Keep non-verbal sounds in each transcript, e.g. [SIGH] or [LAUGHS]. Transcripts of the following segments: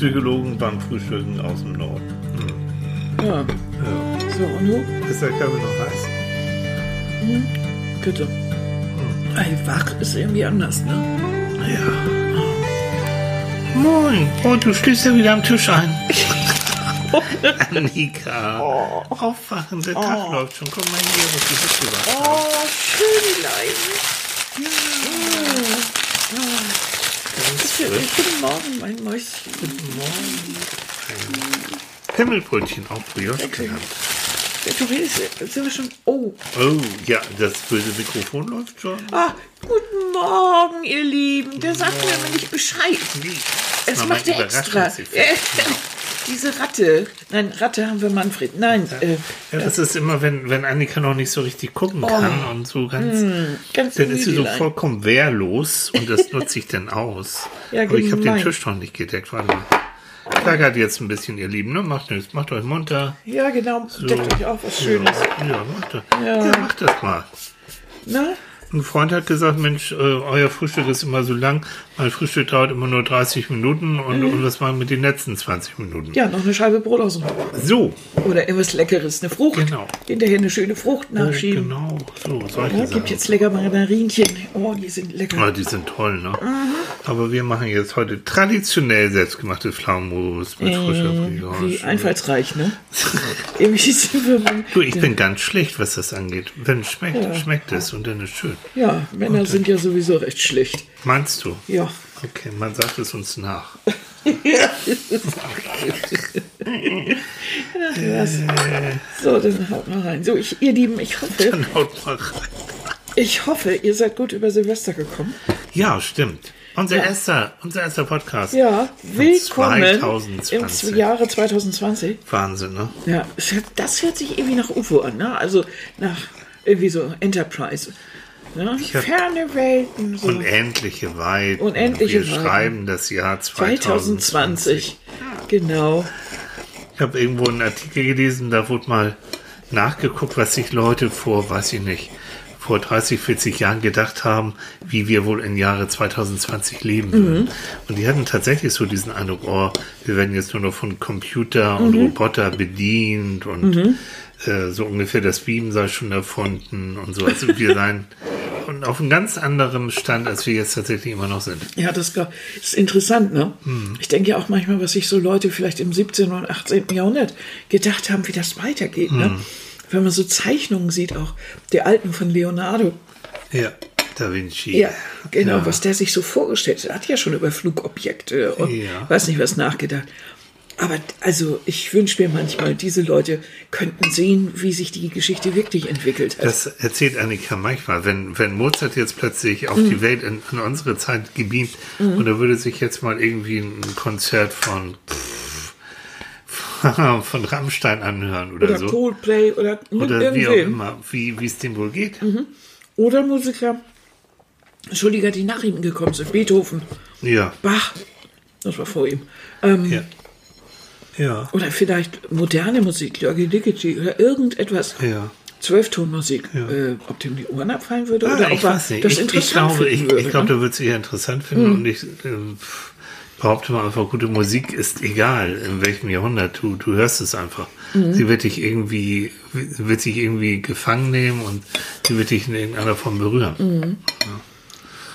Psychologen beim Frühstücken aus dem Norden. Ja. Ja. So, und du? Ist der Kaffee noch heiß? Bitte. Ey, wach ist irgendwie anders, ne? Ja. Moin. Oh, du stehst ja wieder am Tisch ein. [LAUGHS] Annika. Aufwachen, der Tag läuft schon. Komm mal hier, was die Hütte war. Oh, schön, Leiden. Guten Morgen, mein Mäuschen. Himmelbrötchen, auch Brioche genannt. Ja, Du redest, sind wir schon. Oh. Oh, ja, das böse Mikrofon läuft schon. Ah, guten Morgen, ihr Lieben. Der sagt mir immer nicht Bescheid. Es Mach macht er extra. Äh, Diese Ratte. Nein, Ratte haben wir Manfred. Nein, äh, Ja, das ist immer, wenn, wenn Annika noch nicht so richtig gucken kann und so ganz, ganz dann ist sie so vollkommen wehrlos und das nutze ich dann aus. [LAUGHS] Ja, Aber ich habe den. Tisch noch nicht gedeckt. Warte mal. Klackert jetzt ein bisschen, ihr Lieben, ne? Macht nichts, macht euch munter. Ja, genau. Deckt euch auf was Schönes. Ja, ja, macht das. Ja. macht das mal. Na? Ein Freund hat gesagt, Mensch, äh, euer Frühstück ist immer so lang. Mein Frühstück dauert immer nur 30 Minuten und, und was machen wir mit den letzten 20 Minuten? Mhm. Ja, noch eine Scheibe Brot aus dem So, Oder irgendwas Leckeres, eine Frucht. Genau. Hinterher eine schöne Frucht nachschieben. genau, so, solche Ja, gibt jetzt lecker Margarinchen. Oh, die sind lecker. Ja, die sind toll, ne? Mhm. Aber wir machen jetzt heute traditionell selbstgemachte Pflaumenmus mit frischer Brioche. Wie einfallsreich, ne? [LAUGHS] Du, ich bin ganz schlecht, was das angeht. Wenn es schmeckt, schmeckt es und dann ist schön. Ja, Männer sind ja sowieso recht schlecht. Meinst du? Ja. Okay, man sagt es uns nach. [LAUGHS] Was? So, dann haut mal rein. So, ich, ihr Lieben, ich hoffe, Dann haut mal rein. ich hoffe, ihr seid gut über Silvester gekommen. Ja, stimmt. Unser erster, unser erster Podcast. Ja, willkommen 2020. im Jahre 2020. Wahnsinn, ne? Ja, das hört sich irgendwie nach UFO an, ne? Also nach irgendwie so Enterprise. Ne? Ferne Welten. So. Unendliche Weiten. Unendliche Wir Weiten. schreiben das Jahr 2020. 2020. Genau. Ich habe irgendwo einen Artikel gelesen, da wurde mal nachgeguckt, was sich Leute vor, weiß ich nicht, vor 30, 40 Jahren gedacht haben, wie wir wohl im Jahre 2020 leben würden. Und die hatten tatsächlich so diesen Eindruck, oh, wir werden jetzt nur noch von Computer und Roboter bedient und äh, so ungefähr das Beam sei schon erfunden und so. Also wir seien [LAUGHS] und auf einem ganz anderen Stand, als wir jetzt tatsächlich immer noch sind. Ja, das ist interessant, ne? Hm. Ich denke ja auch manchmal, was sich so Leute vielleicht im 17. und 18. Jahrhundert gedacht haben, wie das weitergeht, ne? Hm. Wenn man so Zeichnungen sieht, auch der alten von Leonardo. Ja, Da Vinci. Ja, genau, Ja. was der sich so vorgestellt hat. Er hat ja schon über Flugobjekte und Ja. weiß nicht was nachgedacht. Aber also ich wünsche mir manchmal, diese Leute könnten sehen, wie sich die Geschichte wirklich entwickelt hat. Das erzählt Annika manchmal, wenn, wenn Mozart jetzt plötzlich auf die Welt in, in unsere Zeit gebeamt und er würde sich jetzt mal irgendwie ein Konzert von [LAUGHS] von Rammstein anhören oder, oder so. Coldplay oder, Oder wie auch immer, wie es dem wohl geht. Oder Musiker, Entschuldiger, die nach ihm gekommen sind. Beethoven, Ja, Bach, das war vor ihm. Ähm, ja. Ja, Oder vielleicht moderne Musik, Jörgi Ligeti oder irgendetwas. ja. Zwölftonmusik, Ja. äh, ob dem die Ohren abfallen würde Ah, oder ich ob er das Ich, ich interessant glaube, ich, finden würde. ich glaube, ne? da wird es eher interessant finden und ich äh, behaupte mal einfach, gute Musik ist egal, in welchem Jahrhundert du, du hörst es einfach. Sie wird dich irgendwie, wird sich irgendwie gefangen nehmen und sie wird dich in irgendeiner Form berühren.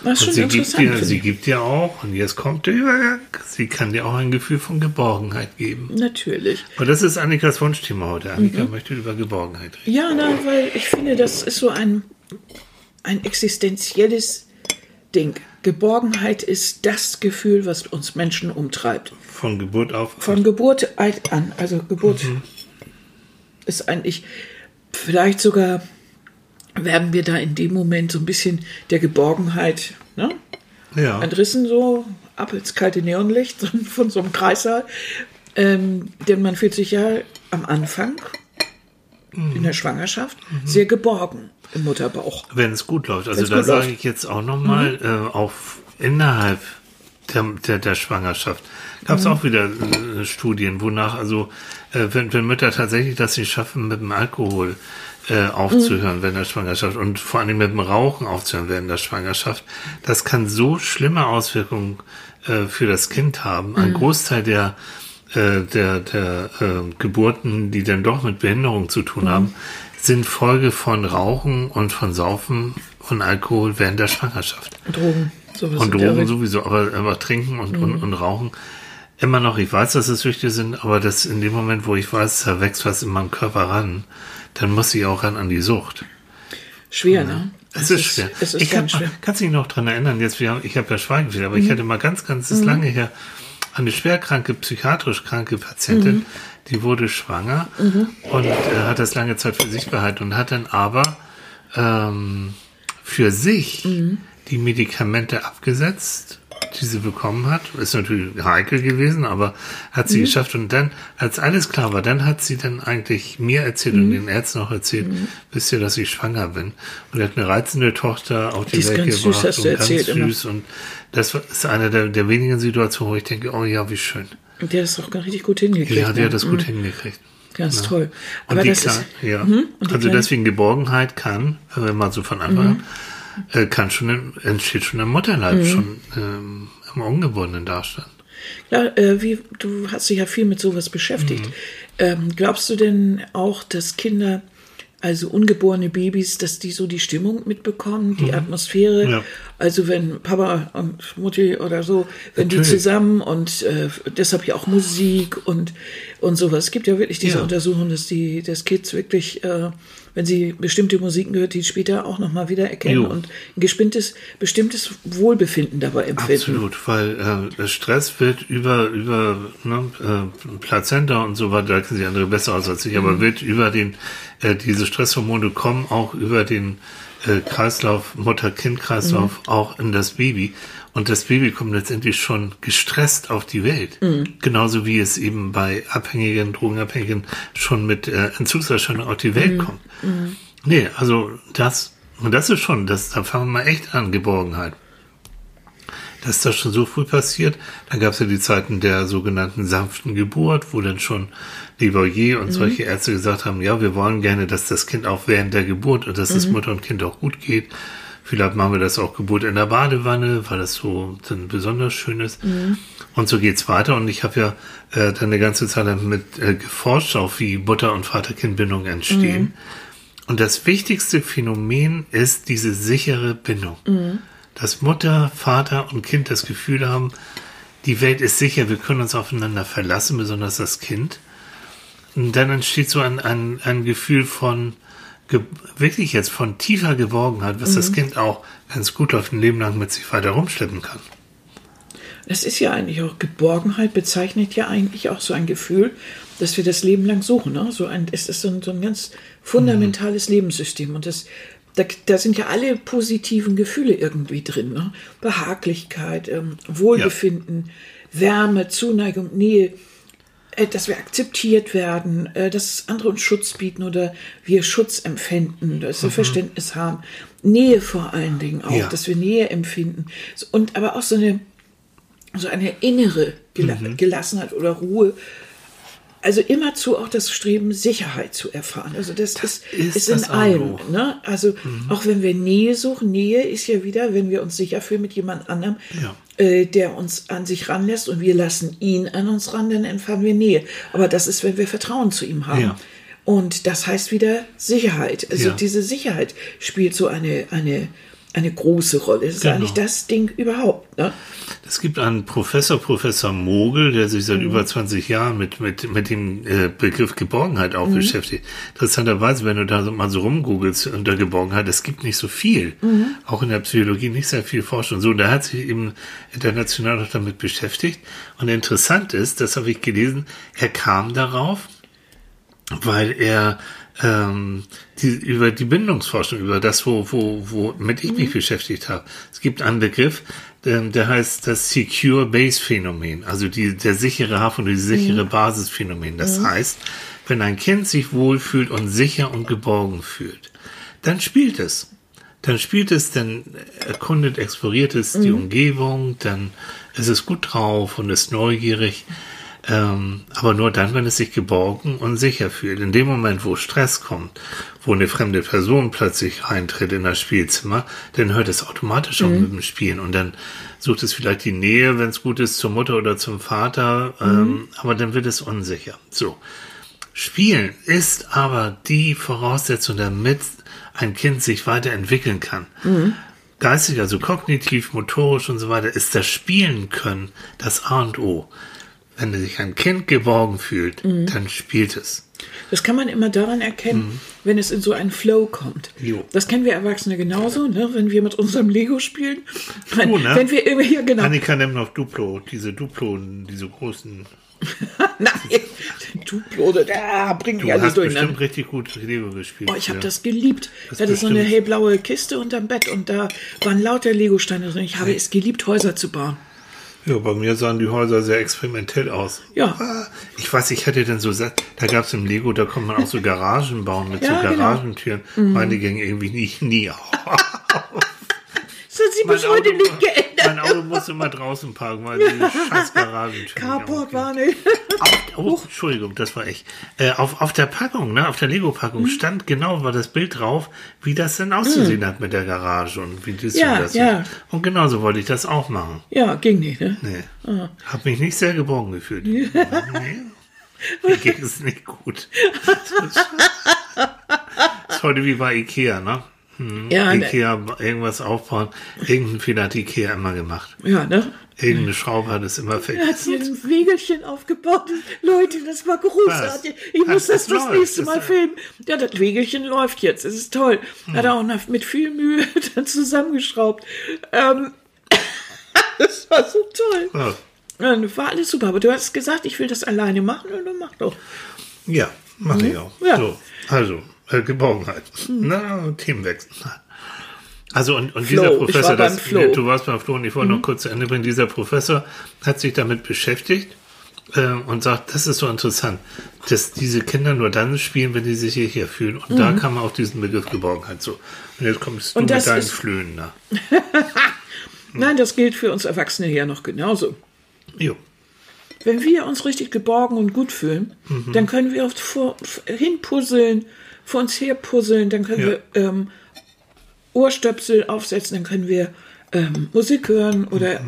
Das ist Und schon sie gibt, dir, sie gibt dir auch, und jetzt kommt der Übergang, sie kann dir auch ein Gefühl von Geborgenheit geben. Natürlich. Und das ist Annikas Wunschthema heute. Annika Mhm. möchte über Geborgenheit reden. Ja, nein, weil ich finde, das ist so ein, ein existenzielles Ding. Geborgenheit ist das Gefühl, was uns Menschen umtreibt. Von Geburt auf. Von Geburt an. Also Geburt Mhm. ist eigentlich vielleicht sogar werden wir da in dem Moment so ein bisschen der Geborgenheit ne, ja. entrissen, so ab ins kalte Neonlicht [LAUGHS] von so einem Kreissaal. Ähm, denn man fühlt sich ja am Anfang in der Schwangerschaft sehr geborgen im Mutterbauch. Wenn es gut läuft. Also da sage. Mhm. ich jetzt auch nochmal, äh, auf innerhalb der, der, der Schwangerschaft gab es Mhm. auch wieder äh, Studien, wonach also, äh, wenn, wenn Mütter tatsächlich das nicht schaffen mit dem Alkohol, äh, aufzuhören während der Schwangerschaft und vor allem mit dem Rauchen aufzuhören während der Schwangerschaft. Das kann so schlimme Auswirkungen äh, für das Kind haben. Ein Großteil der äh, der, der äh, Geburten, die dann doch mit Behinderung zu tun haben, sind Folge von Rauchen und von Saufen von Alkohol während der Schwangerschaft. Drogen. Sowas Und Drogen sowieso, aber, aber Trinken und, und, und Rauchen immer noch. Ich weiß, dass es Süchte sind, aber das in dem Moment, wo ich weiß, da wächst was in meinem Körper ran, dann muss ich auch ran an die Sucht. Schwer, ne? Es ist schwer. Es ist ich ganz hab, schwer. Mhm. Kannst du dich noch dran erinnern? Jetzt, wir haben, ich habe ja Schweigefehler, aber ich hatte mal ganz, ganz ist lange her eine schwerkranke, psychiatrisch kranke Patientin, Mhm. die wurde schwanger und äh, hat das lange Zeit für sich behalten und hat dann aber ähm, für sich Mhm. die Medikamente abgesetzt, die sie bekommen hat. Ist natürlich heikel gewesen, aber hat Mhm. sie geschafft. Und dann, als alles klar war, dann hat sie dann eigentlich mir erzählt Mhm. und den Ärzten auch erzählt, wisst ihr, dass ich schwanger bin. Und er hat eine reizende Tochter auf die, Die Welt ganz süß, gebracht hast du und erzählt ganz immer. süß. Und das ist eine der, der wenigen Situationen, wo ich denke, oh ja, wie schön. Und der ist doch gar richtig gut hingekriegt. Ja, die ne? hat das gut hingekriegt. Ganz toll. Und Aber die das Kle- ist, ja. und also deswegen Geborgenheit kann, wenn mal so von Anfang Mhm. an, äh, kann schon im, entsteht schon im Mutterleib, schon ähm, im ungeborenen Darstand. Ja, äh, wie, du hast dich ja viel mit sowas beschäftigt. Mhm. Ähm, glaubst du denn auch, dass Kinder, also ungeborene Babys, dass die so die Stimmung mitbekommen, die Atmosphäre? Mhm. Ja. Also wenn Papa und Mutti oder so, wenn die Natürlich. zusammen und äh, deshalb ja auch Musik und, und sowas. Es gibt ja wirklich diese Ja. Untersuchung, dass die dass Kids wirklich, äh, wenn sie bestimmte Musiken gehört, die später auch nochmal wieder erkennen Jo. und ein bestimmtes, bestimmtes Wohlbefinden dabei empfinden. Absolut, weil äh, Stress wird über, über ne, äh, Plazenta und so weiter, da kennen sich andere besser aus als ich, Mhm. aber wird über den, äh, diese Stresshormone kommen auch über den äh, Kreislauf, Mutter-Kind-Kreislauf Mhm. auch in das Baby. Und das Baby kommt letztendlich schon gestresst auf die Welt. Mhm. Genauso wie es eben bei Abhängigen, Drogenabhängigen schon mit äh, Entzugserscheinungen auf die Welt Mhm. kommt. Nee, also das, und das ist schon, das, da fangen wir mal echt an, Geborgenheit dass das schon so früh passiert. Dann gab es ja die Zeiten der sogenannten sanften Geburt, wo dann schon Levoyer und solche Ärzte gesagt haben, ja, wir wollen gerne, dass das Kind auch während der Geburt und dass es Mutter und Kind auch gut geht. Vielleicht machen wir das auch Geburt in der Badewanne, weil das so dann besonders schön ist. Und so geht's weiter. Und ich habe ja äh, dann eine ganze Zeit lang mit äh, geforscht, auch wie Mutter- und Vater-Kind-Bindungen entstehen. Und das wichtigste Phänomen ist diese sichere Bindung. Dass Mutter, Vater und Kind das Gefühl haben, die Welt ist sicher, wir können uns aufeinander verlassen, besonders das Kind. Und dann entsteht so ein, ein, ein Gefühl von, wirklich jetzt von tiefer Geborgenheit, was das Kind auch, es gut läuft, ein Leben lang mit sich weiter rumschleppen kann. Das ist ja eigentlich auch Geborgenheit, bezeichnet ja eigentlich auch so ein Gefühl, dass wir das Leben lang suchen. Ne? So ein, es ist so ein, so ein ganz fundamentales Lebenssystem. Und das, da, da sind ja alle positiven Gefühle irgendwie drin. Ne? Behaglichkeit, ähm, Wohlbefinden, Wärme, Zuneigung, Nähe, äh, dass wir akzeptiert werden, äh, dass andere uns Schutz bieten oder wir Schutz empfinden, dass wir Verständnis haben. Nähe vor allen Dingen auch, Ja. dass wir Nähe empfinden. Und aber auch so eine so eine innere Gela Mhm. Gelassenheit oder Ruhe. Also immerzu auch das Streben, Sicherheit zu erfahren. Also das, ist, ist ist in das und allem. Ne? Also auch wenn wir Nähe suchen, Nähe ist ja wieder, wenn wir uns sicher fühlen mit jemand anderem, Ja. Äh, der uns an sich ranlässt und wir lassen ihn an uns ran, dann erfahren wir Nähe. Aber das ist, wenn wir Vertrauen zu ihm haben. Ja. Und das heißt wieder Sicherheit. Also Ja. diese Sicherheit spielt so eine, eine, eine große Rolle. Das ist Genau. eigentlich das Ding überhaupt. Ne? Es gibt einen Professor, Professor Mogel, der sich Mhm. seit über 20 Jahren mit, mit, mit dem äh, Begriff Geborgenheit auch Mhm. beschäftigt. Interessanterweise, wenn du da so mal so rumgoogelst unter Geborgenheit, es gibt nicht so viel. Mhm. Auch in der Psychologie nicht sehr viel Forschung. So, da hat sich eben international auch damit beschäftigt. Und interessant ist, das habe ich gelesen, er kam darauf, weil er ähm, die, über die Bindungsforschung, über das, wo, wo, womit ich mich beschäftigt habe. Es gibt einen Begriff, ähm, der heißt das Secure Base Phänomen, also die, der sichere Hafen die sichere Basisphänomen. Das heißt, wenn ein Kind sich wohlfühlt und sicher und geborgen fühlt, dann spielt es. Dann spielt es, dann erkundet, exploriert es die Umgebung, dann ist es gut drauf und ist neugierig. Ähm, aber nur dann, wenn es sich geborgen und sicher fühlt. In dem Moment, wo Stress kommt, wo eine fremde Person plötzlich eintritt in das Spielzimmer, dann hört es automatisch auf mit dem Spielen und dann sucht es vielleicht die Nähe, wenn es gut ist, zur Mutter oder zum Vater, ähm, aber dann wird es unsicher. So. Spielen ist aber die Voraussetzung, damit ein Kind sich weiterentwickeln kann. Geistig, also kognitiv, motorisch und so weiter, ist das Spielen können das A und O. Wenn sich ein Kind geborgen fühlt, dann spielt es. Das kann man immer daran erkennen, wenn es in so einen Flow kommt. Mhm. Jo. Das kennen wir Erwachsene genauso, ne? wenn wir mit unserem Lego spielen. Wenn, Du, ne? wenn wir immer hier genau. Annika nimmt noch Duplo, diese Duplo, diese großen. [LAUGHS] Nein, Duplo, da bringen Du die alles hast bestimmt richtig gut Lego gespielt. Oh, ich habe ja. das geliebt. Das Ich hatte so eine bestimmt. hellblaue Kiste unterm Bett und da waren lauter Lego-Steine drin. Ich habe es geliebt, Häuser zu bauen. Ja, bei mir sahen die Häuser sehr experimentell aus. Ja. Ah, Ich weiß, ich hatte dann so, da gab es im Lego, da konnte man auch so Garagen bauen mit Ja, so genau. Garagentüren. Meine gingen irgendwie nie, nie [LAUGHS] auf. Das hat sich bis heute nicht geändert. mein Auto musste immer draußen parken, weil die [LAUGHS] scheiß. Carport war nicht. auf, oh, Entschuldigung, das war ich. Äh, auf, auf der Packung, ne, auf der Lego-Packung Mhm. stand genau war das Bild drauf, wie das denn auszusehen hat mit der Garage und wie das Ja, und das. ja. Und genauso wollte ich das auch machen. Ja, ging nicht, ne? Nee. Ah. Hab mich nicht sehr geborgen gefühlt. nee. Mir geht es nicht gut. [LAUGHS] Das ist heute wie bei Ikea, ne? Ja, ne, Ikea irgendwas aufbauen. Irgendein Fehler hat Ikea immer gemacht. ja, ne? Irgendeine Schraube hat es immer Er hat vergessen. hier ein Wegelchen aufgebaut. Leute, das war großartig. Was? Ich muss das Das das läuft, nächste das Mal ist- filmen. Ja, das Wegelchen läuft jetzt. Es ist toll. Hat er auch mit viel Mühe [LAUGHS] dann zusammengeschraubt. Ähm, [LAUGHS] das war so toll. Ja. Das war alles super. Aber du hast gesagt, ich will das alleine machen und dann mach doch. Ja, mache ich auch. Ja. So, also, äh, Geborgenheit. Na, Themenwechsel. Also und, und Flo, dieser Professor, war das, du warst beim Flo und ich wollte noch kurz zu Ende bringen, dieser Professor hat sich damit beschäftigt äh, und sagt, das ist so interessant, dass diese Kinder nur dann spielen, wenn die sich hierher fühlen. Und da kam auf diesen Begriff Geborgenheit so. Und jetzt kommst du Und mit deinen ist- Flöhen da. [LAUGHS] Nein, das gilt für uns Erwachsene ja noch genauso. Jo. Wenn wir uns richtig geborgen und gut fühlen, dann können wir oft vor, hinpuzzeln, vor uns her puzzeln, dann können Ja. wir ähm, Ohrstöpsel aufsetzen, dann können wir ähm, Musik hören oder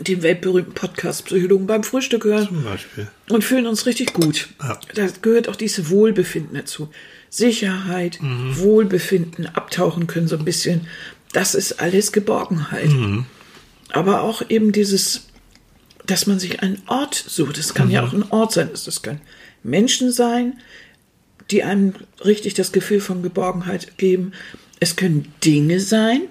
den weltberühmten Podcast Psychologen beim Frühstück hören Zum Beispiel. und fühlen uns richtig gut. Ja. Da gehört auch diese Wohlbefinden dazu. Sicherheit, Wohlbefinden, abtauchen können so ein bisschen. Das ist alles Geborgenheit. Aber auch eben dieses, dass man sich einen Ort sucht. Es kann ja auch ein Ort sein. Es können Menschen sein, die einem richtig das Gefühl von Geborgenheit geben. Es können Dinge sein.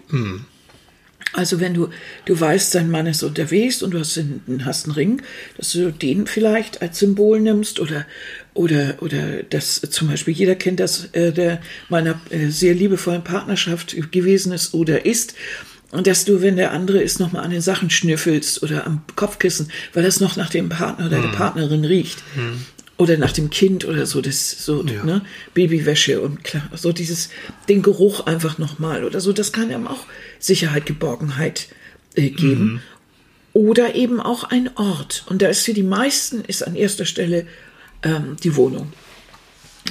Also wenn du, du weißt, dein Mann ist unterwegs und du hast einen, hast einen Ring, dass du den vielleicht als Symbol nimmst oder, oder, oder dass zum Beispiel jeder kennt das, äh, der meiner äh, sehr liebevollen Partnerschaft gewesen ist oder ist. Und dass du, wenn der andere ist, nochmal an den Sachen schnüffelst oder am Kopfkissen, weil das noch nach dem Partner oder der Partnerin riecht. Oder nach dem Kind oder so, das so, Ja. ne? Babywäsche und klar, so dieses, den Geruch einfach nochmal oder so, das kann einem auch Sicherheit, Geborgenheit äh, geben. Oder eben auch ein Ort. Und da ist für die meisten, ist an erster Stelle ähm, die Wohnung.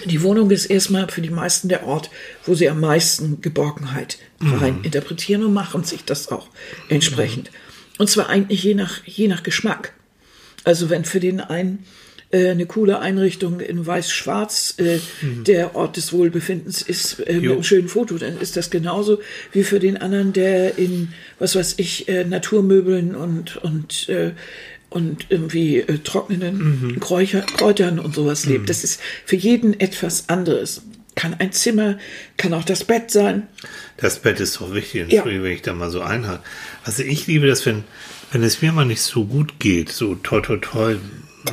Die Wohnung ist erstmal für die meisten der Ort, wo sie am meisten Geborgenheit rein interpretieren und machen sich das auch entsprechend. Und zwar eigentlich je nach, je nach Geschmack. Also wenn für den einen äh, eine coole Einrichtung in weiß-schwarz äh, der Ort des Wohlbefindens ist äh, mit einem schönen Foto, dann ist das genauso wie für den anderen, der in, was weiß ich, äh, Naturmöbeln und, und, äh, und irgendwie äh, trocknenden Kräucher, Kräutern und sowas lebt. Das ist für jeden etwas anderes. Kann ein Zimmer, kann auch das Bett sein. Das Bett ist doch wichtig, Ja. Wenn ich da mal so einhake. Also ich liebe das, wenn, wenn es mir mal nicht so gut geht, so toll, toll, toll,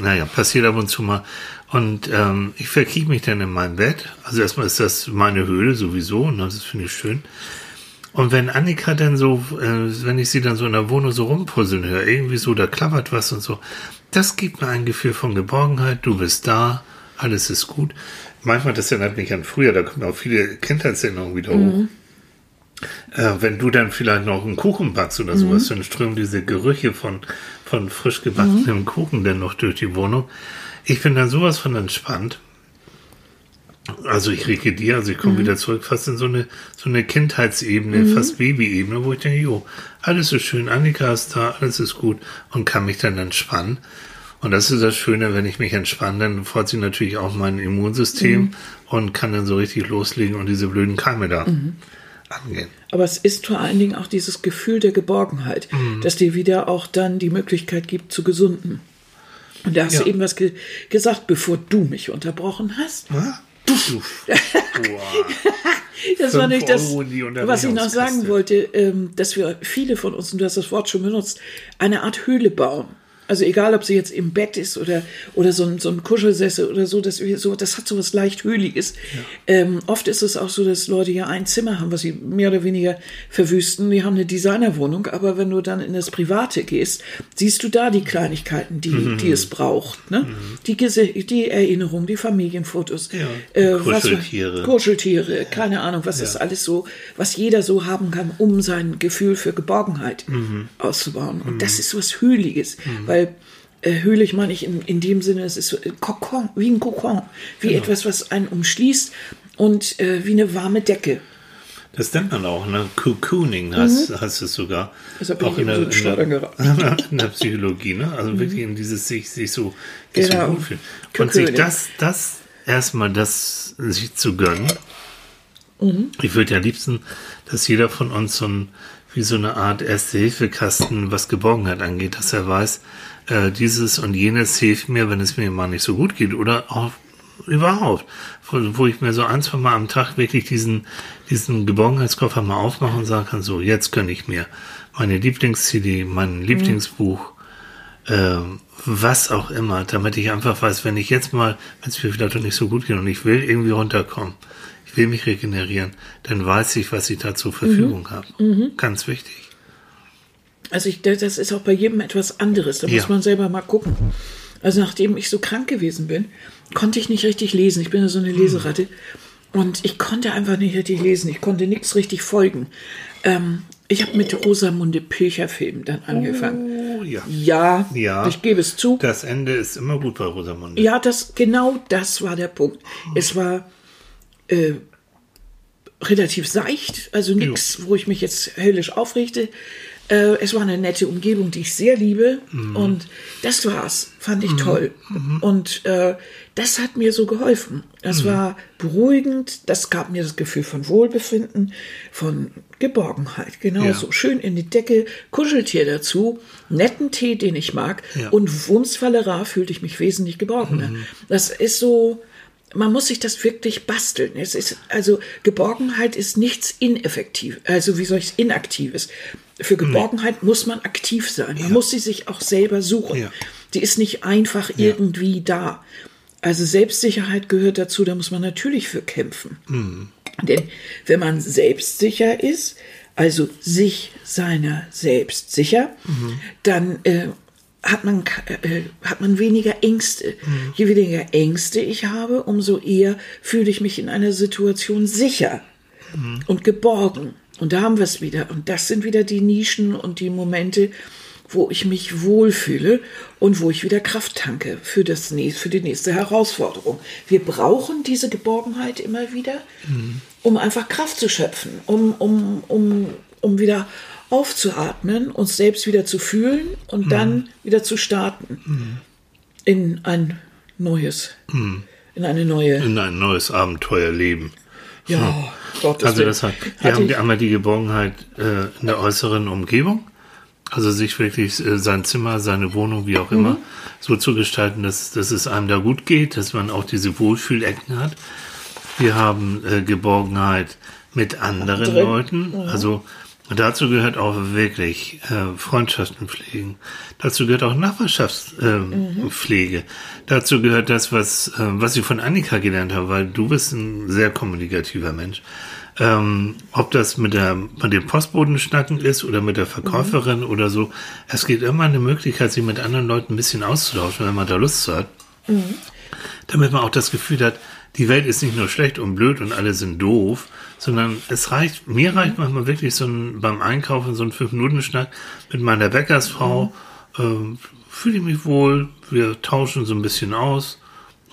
naja, passiert ab und zu mal. Und ähm, ich verkriege mich dann in mein Bett. Also erstmal ist das meine Höhle sowieso, und das finde ich schön. Und wenn Annika dann so, äh, wenn ich sie dann so in der Wohnung so rumpuzzeln höre, irgendwie so, da klappert was und so, das gibt mir ein Gefühl von Geborgenheit, du bist da, alles ist gut. Manchmal, das erinnert mich an früher, da kommen auch viele Kindheitserinnerungen wieder hoch. Äh, wenn du dann vielleicht noch einen Kuchen backst oder sowas, dann strömen diese Gerüche von, von frisch gebackenem Kuchen dann noch durch die Wohnung. Ich bin dann sowas von entspannt. Also ich rege dir, also ich komme wieder zurück, fast in so eine, so eine Kindheitsebene, fast Babyebene, wo ich denke, jo, alles ist schön, Annika ist da, alles ist gut und kann mich dann entspannen. Und das ist das Schöne, wenn ich mich entspanne, dann freut sich natürlich auch mein Immunsystem und kann dann so richtig loslegen und diese blöden Keime da angehen. Aber es ist vor allen Dingen auch dieses Gefühl der Geborgenheit, Mhm. dass dir wieder auch dann die Möglichkeit gibt zu gesunden. Und da hast Ja. du eben was ge gesagt, bevor du mich unterbrochen hast. Wow. [LAUGHS] Das war nicht das, was ich noch sagen wollte, ähm, dass wir viele von uns, und du hast das Wort schon benutzt, eine Art Höhle bauen. Also egal, ob sie jetzt im Bett ist oder, oder so ein, so ein Kuschelsessel oder so, wir so, das hat so was leicht Höhliges. Ähm, oft ist es auch so, dass Leute ja ein Zimmer haben, was sie mehr oder weniger verwüsten. Die haben eine Designerwohnung, aber wenn du dann in das Private gehst, siehst du da die Kleinigkeiten, die, Mhm. die es braucht. Ne? Die, Gese- die Erinnerung, die Familienfotos, Ja, äh, was- Kuscheltiere. Kuscheltiere, keine Ahnung, was ist alles so, was jeder so haben kann, um sein Gefühl für Geborgenheit Mhm. auszubauen. Und das ist was Hühliges, weil äh, Hühlig meine ich in, in dem Sinne, es ist so ein Kokon, wie ein Kokon, wie Genau. etwas, was einen umschließt und äh, wie eine warme Decke. Das nennt man auch, ne? Cocooning heißt, heißt es sogar. Deshalb auch ich eben so in geraten. [LAUGHS] in der Psychologie, ne? Also wirklich in dieses sich, sich so, sich Genau. so wohlfühlen. Und sich das, das erstmal das sich zu gönnen. Mhm. Ich würde ja liebsten, dass jeder von uns so ein, wie so eine Art Erste-Hilfe-Kasten, was Geborgenheit angeht, dass er weiß, äh, dieses und jenes hilft mir, wenn es mir mal nicht so gut geht oder auch überhaupt, wo, ich mir so ein, zwei Mal am Tag wirklich diesen, diesen Geborgenheitskoffer mal aufmache und sagen kann, so, jetzt gönne ich mir meine Lieblings-CD, mein Lieblingsbuch, ähm, was auch immer, damit ich einfach weiß, wenn ich jetzt mal, wenn es mir vielleicht nicht so gut geht und ich will irgendwie runterkommen, ich will mich regenerieren, dann weiß ich, was ich da zur Verfügung habe. Ganz wichtig. Also ich, das ist auch bei jedem etwas anderes. Da Ja. muss man selber mal gucken. Also nachdem ich so krank gewesen bin, konnte ich nicht richtig lesen. Ich bin ja so eine Leseratte. Und ich konnte einfach nicht richtig lesen. Ich konnte nichts richtig folgen. Ähm, ich habe mit Rosamunde Pilcher-Film dann angefangen. Oh ja. Ja, Ja. ich gebe es zu. Das Ende ist immer gut bei Rosamunde. Ja, das, genau das war der Punkt. Es war äh, relativ seicht, also nichts, wo ich mich jetzt höllisch aufregte. Äh, es war eine nette Umgebung, die ich sehr liebe. Und das war's, fand ich toll. Und äh, das hat mir so geholfen. Das war beruhigend, das gab mir das Gefühl von Wohlbefinden, von Geborgenheit. Genau Ja. Schön in die Decke, Kuscheltier dazu, netten Tee, den ich mag. Ja. Und Wumsfallera fühlte ich mich wesentlich geborgener. Das ist so, man muss sich das wirklich basteln. Es ist, also Geborgenheit ist nichts ineffektiv, also wie soll ich es, inaktives. Für Geborgenheit muss man aktiv sein. Man muss sie sich auch selber suchen. Ja. Die ist nicht einfach irgendwie da. Also Selbstsicherheit gehört dazu, da muss man natürlich für kämpfen. Denn wenn man selbstsicher ist, also sich seiner selbst sicher, dann äh, hat, man, ka- äh, hat man weniger Ängste. Je weniger Ängste ich habe, umso eher fühle ich mich in einer Situation sicher und geborgen. Und da haben wir es wieder. Und das sind wieder die Nischen und die Momente, wo ich mich wohlfühle und wo ich wieder Kraft tanke für, das nächste, für die nächste Herausforderung. Wir brauchen diese Geborgenheit immer wieder, um einfach Kraft zu schöpfen, um, um, um, um wieder aufzuatmen, uns selbst wieder zu fühlen und dann wieder zu starten in ein neues, in eine neue, In ein neues Abenteuerleben. ja, Gottes Also Willen. das hat, wir haben die, einmal die Geborgenheit äh, in der äußeren Umgebung, also sich wirklich äh, sein Zimmer, seine Wohnung, wie auch Mhm. immer, so zu gestalten, dass, dass es einem da gut geht, dass man auch diese Wohlfühlecken hat. Wir haben äh, Geborgenheit mit anderen Drin. Leuten, also dazu gehört auch wirklich äh, Freundschaften pflegen. Dazu gehört auch Nachbarschaftspflege. Mhm. Äh, Pflege. Dazu gehört das, was, äh, was ich von Annika gelernt habe, weil du bist ein sehr kommunikativer Mensch. Ähm, ob das mit, der, mit dem Postbodenschnacken ist oder mit der Verkäuferin oder so, es gibt immer eine Möglichkeit, sich mit anderen Leuten ein bisschen auszutauschen, wenn man da Lust zu hat. Damit man auch das Gefühl hat, die Welt ist nicht nur schlecht und blöd und alle sind doof, sondern es reicht, mir reicht manchmal wirklich so ein, beim Einkaufen so ein Fünf-Minuten-Schnack mit meiner Bäckersfrau, ähm, fühle ich mich wohl, wir tauschen so ein bisschen aus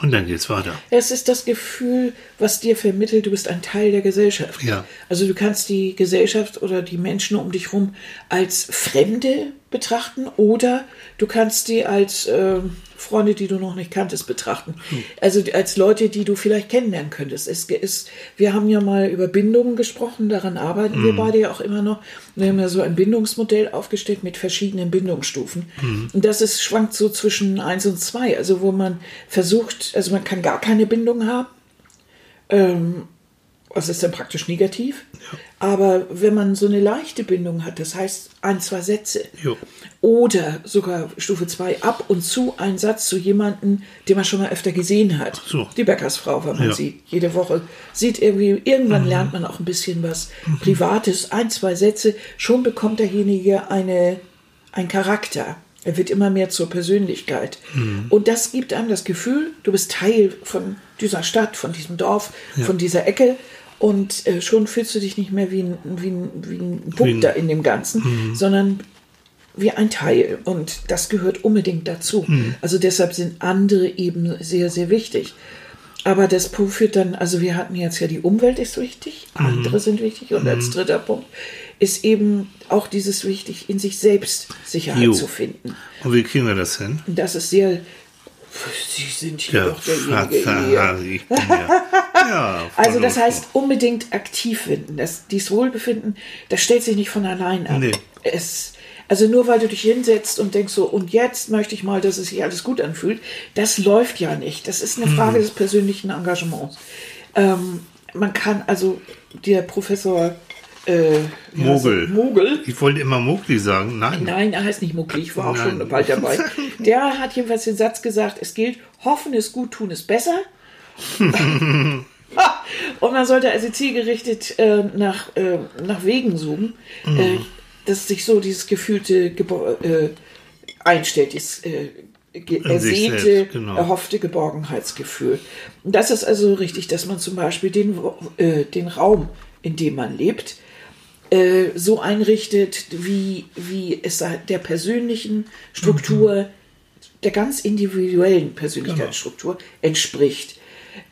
und dann geht's weiter. Es ist das Gefühl, was dir vermittelt, du bist ein Teil der Gesellschaft. Ja. Also du kannst die Gesellschaft oder die Menschen um dich herum als Fremde betrachten oder du kannst die als äh, Freunde, die du noch nicht kanntest, betrachten. Also als Leute, die du vielleicht kennenlernen könntest. Es ist, wir haben ja mal über Bindungen gesprochen, daran arbeiten wir beide ja auch immer noch. Wir haben ja so ein Bindungsmodell aufgestellt mit verschiedenen Bindungsstufen. Und das ist, schwankt so zwischen eins und zwei, also wo man versucht, also man kann gar keine Bindung haben. Ähm, das ist dann praktisch negativ. Aber wenn man so eine leichte Bindung hat, das heißt ein, zwei Sätze, Jo. oder sogar Stufe 2 ab und zu ein Satz zu jemandem, den man schon mal öfter gesehen hat. so. Die Bäckersfrau, wenn man Ja. sieht, jede Woche sieht irgendwie, irgendwann lernt man auch ein bisschen was Privates, ein, zwei Sätze, schon bekommt derjenige eine, einen Charakter. Er wird immer mehr zur Persönlichkeit. Und das gibt einem das Gefühl, du bist Teil von dieser Stadt, von diesem Dorf, von dieser Ecke. Und äh, schon fühlst du dich nicht mehr wie ein, wie ein, wie ein Punkter in dem Ganzen, sondern wie ein Teil. Und das gehört unbedingt dazu. Also deshalb sind andere eben sehr, sehr wichtig. Aber das führt dann, also wir hatten jetzt ja die Umwelt ist wichtig, andere sind wichtig. Und als dritter Punkt ist eben auch dieses wichtig, in sich selbst Sicherheit Jo. zu finden. Und wie kriegen wir das hin? Das ist sehr, Sie sind hier Ja, doch derjenige. Vater, [LAUGHS] ja. ja [LAUGHS] Also das heißt unbedingt aktiv finden. Das, dieses Wohlbefinden, das stellt sich nicht von allein ab. Nee. Es, also nur weil du dich hinsetzt und denkst so, und jetzt möchte ich mal, dass es sich alles gut anfühlt, das läuft ja nicht. Das ist eine Mhm. Frage des persönlichen Engagements. Ähm, man kann, also der Professor äh? Mogel. Mogel, Ich wollte immer Mogli sagen. Nein. Nein, er heißt nicht Muckli, ich war auch Nein. schon bald dabei. [LAUGHS] Der hat jedenfalls den Satz gesagt, es gilt, hoffen ist gut, tun ist besser. [LAUGHS] Und man sollte also zielgerichtet äh, nach, äh, nach Wegen suchen, äh, dass sich so dieses gefühlte Gebo äh, einstellt, dieses äh, ersehnte, selbst, genau. erhoffte Geborgenheitsgefühl. Und das ist also richtig, dass man zum Beispiel den, den Raum, in dem man lebt, äh, so einrichtet, wie, wie es der persönlichen Struktur, der ganz individuellen Persönlichkeitsstruktur entspricht.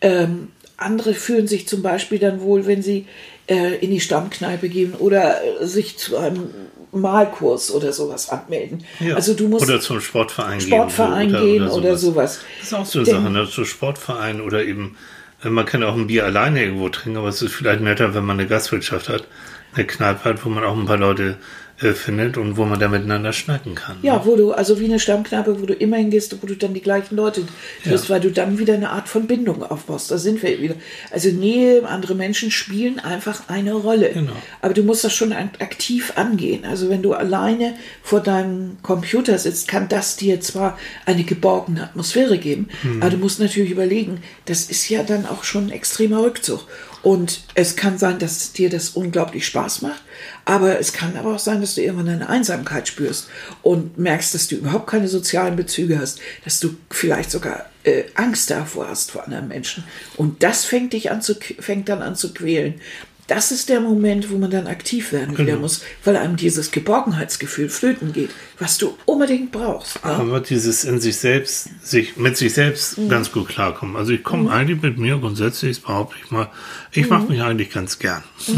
Ähm, andere fühlen sich zum Beispiel dann wohl, wenn sie äh, in die Stammkneipe gehen oder äh, sich zu einem Malkurs oder sowas anmelden. Ja. Also du musst oder zum Sportverein, Sportverein gehen. gehen oder sowas. Das ist auch so eine Denn- Sache, ne? so Sportverein oder eben, äh, man kann auch ein Bier alleine irgendwo trinken, aber es ist vielleicht netter, wenn man eine Gastwirtschaft hat, eine Kneipe hat, wo man auch ein paar Leute äh, findet und wo man da miteinander schnacken kann. ne? Ja, wo du, also wie eine Stammkneipe, wo du immer hingehst, wo du dann die gleichen Leute triffst, Ja. weil du dann wieder eine Art von Bindung aufbaust. Da sind wir wieder. Also Nähe, andere Menschen spielen einfach eine Rolle. Genau. Aber du musst das schon aktiv angehen. Also wenn du alleine vor deinem Computer sitzt, kann das dir zwar eine geborgene Atmosphäre geben, Mhm. aber du musst natürlich überlegen, das ist ja dann auch schon ein extremer Rückzug. Und es kann sein, dass dir das unglaublich Spaß macht, aber es kann aber auch sein, dass du irgendwann eine Einsamkeit spürst und merkst, dass du überhaupt keine sozialen Bezüge hast, dass du vielleicht sogar äh, Angst davor hast vor anderen Menschen. Und das fängt dich an zu, fängt dann an zu quälen. Das ist der Moment, wo man dann aktiv werden wieder muss, weil einem dieses Geborgenheitsgefühl flöten geht, was du unbedingt brauchst. Ne? Aber dieses in sich selbst, sich mit sich selbst Mhm. ganz gut klarkommen. Also ich komme eigentlich mit mir grundsätzlich, behaupte ich mal, ich Mhm. mache mich eigentlich ganz gern. [LAUGHS]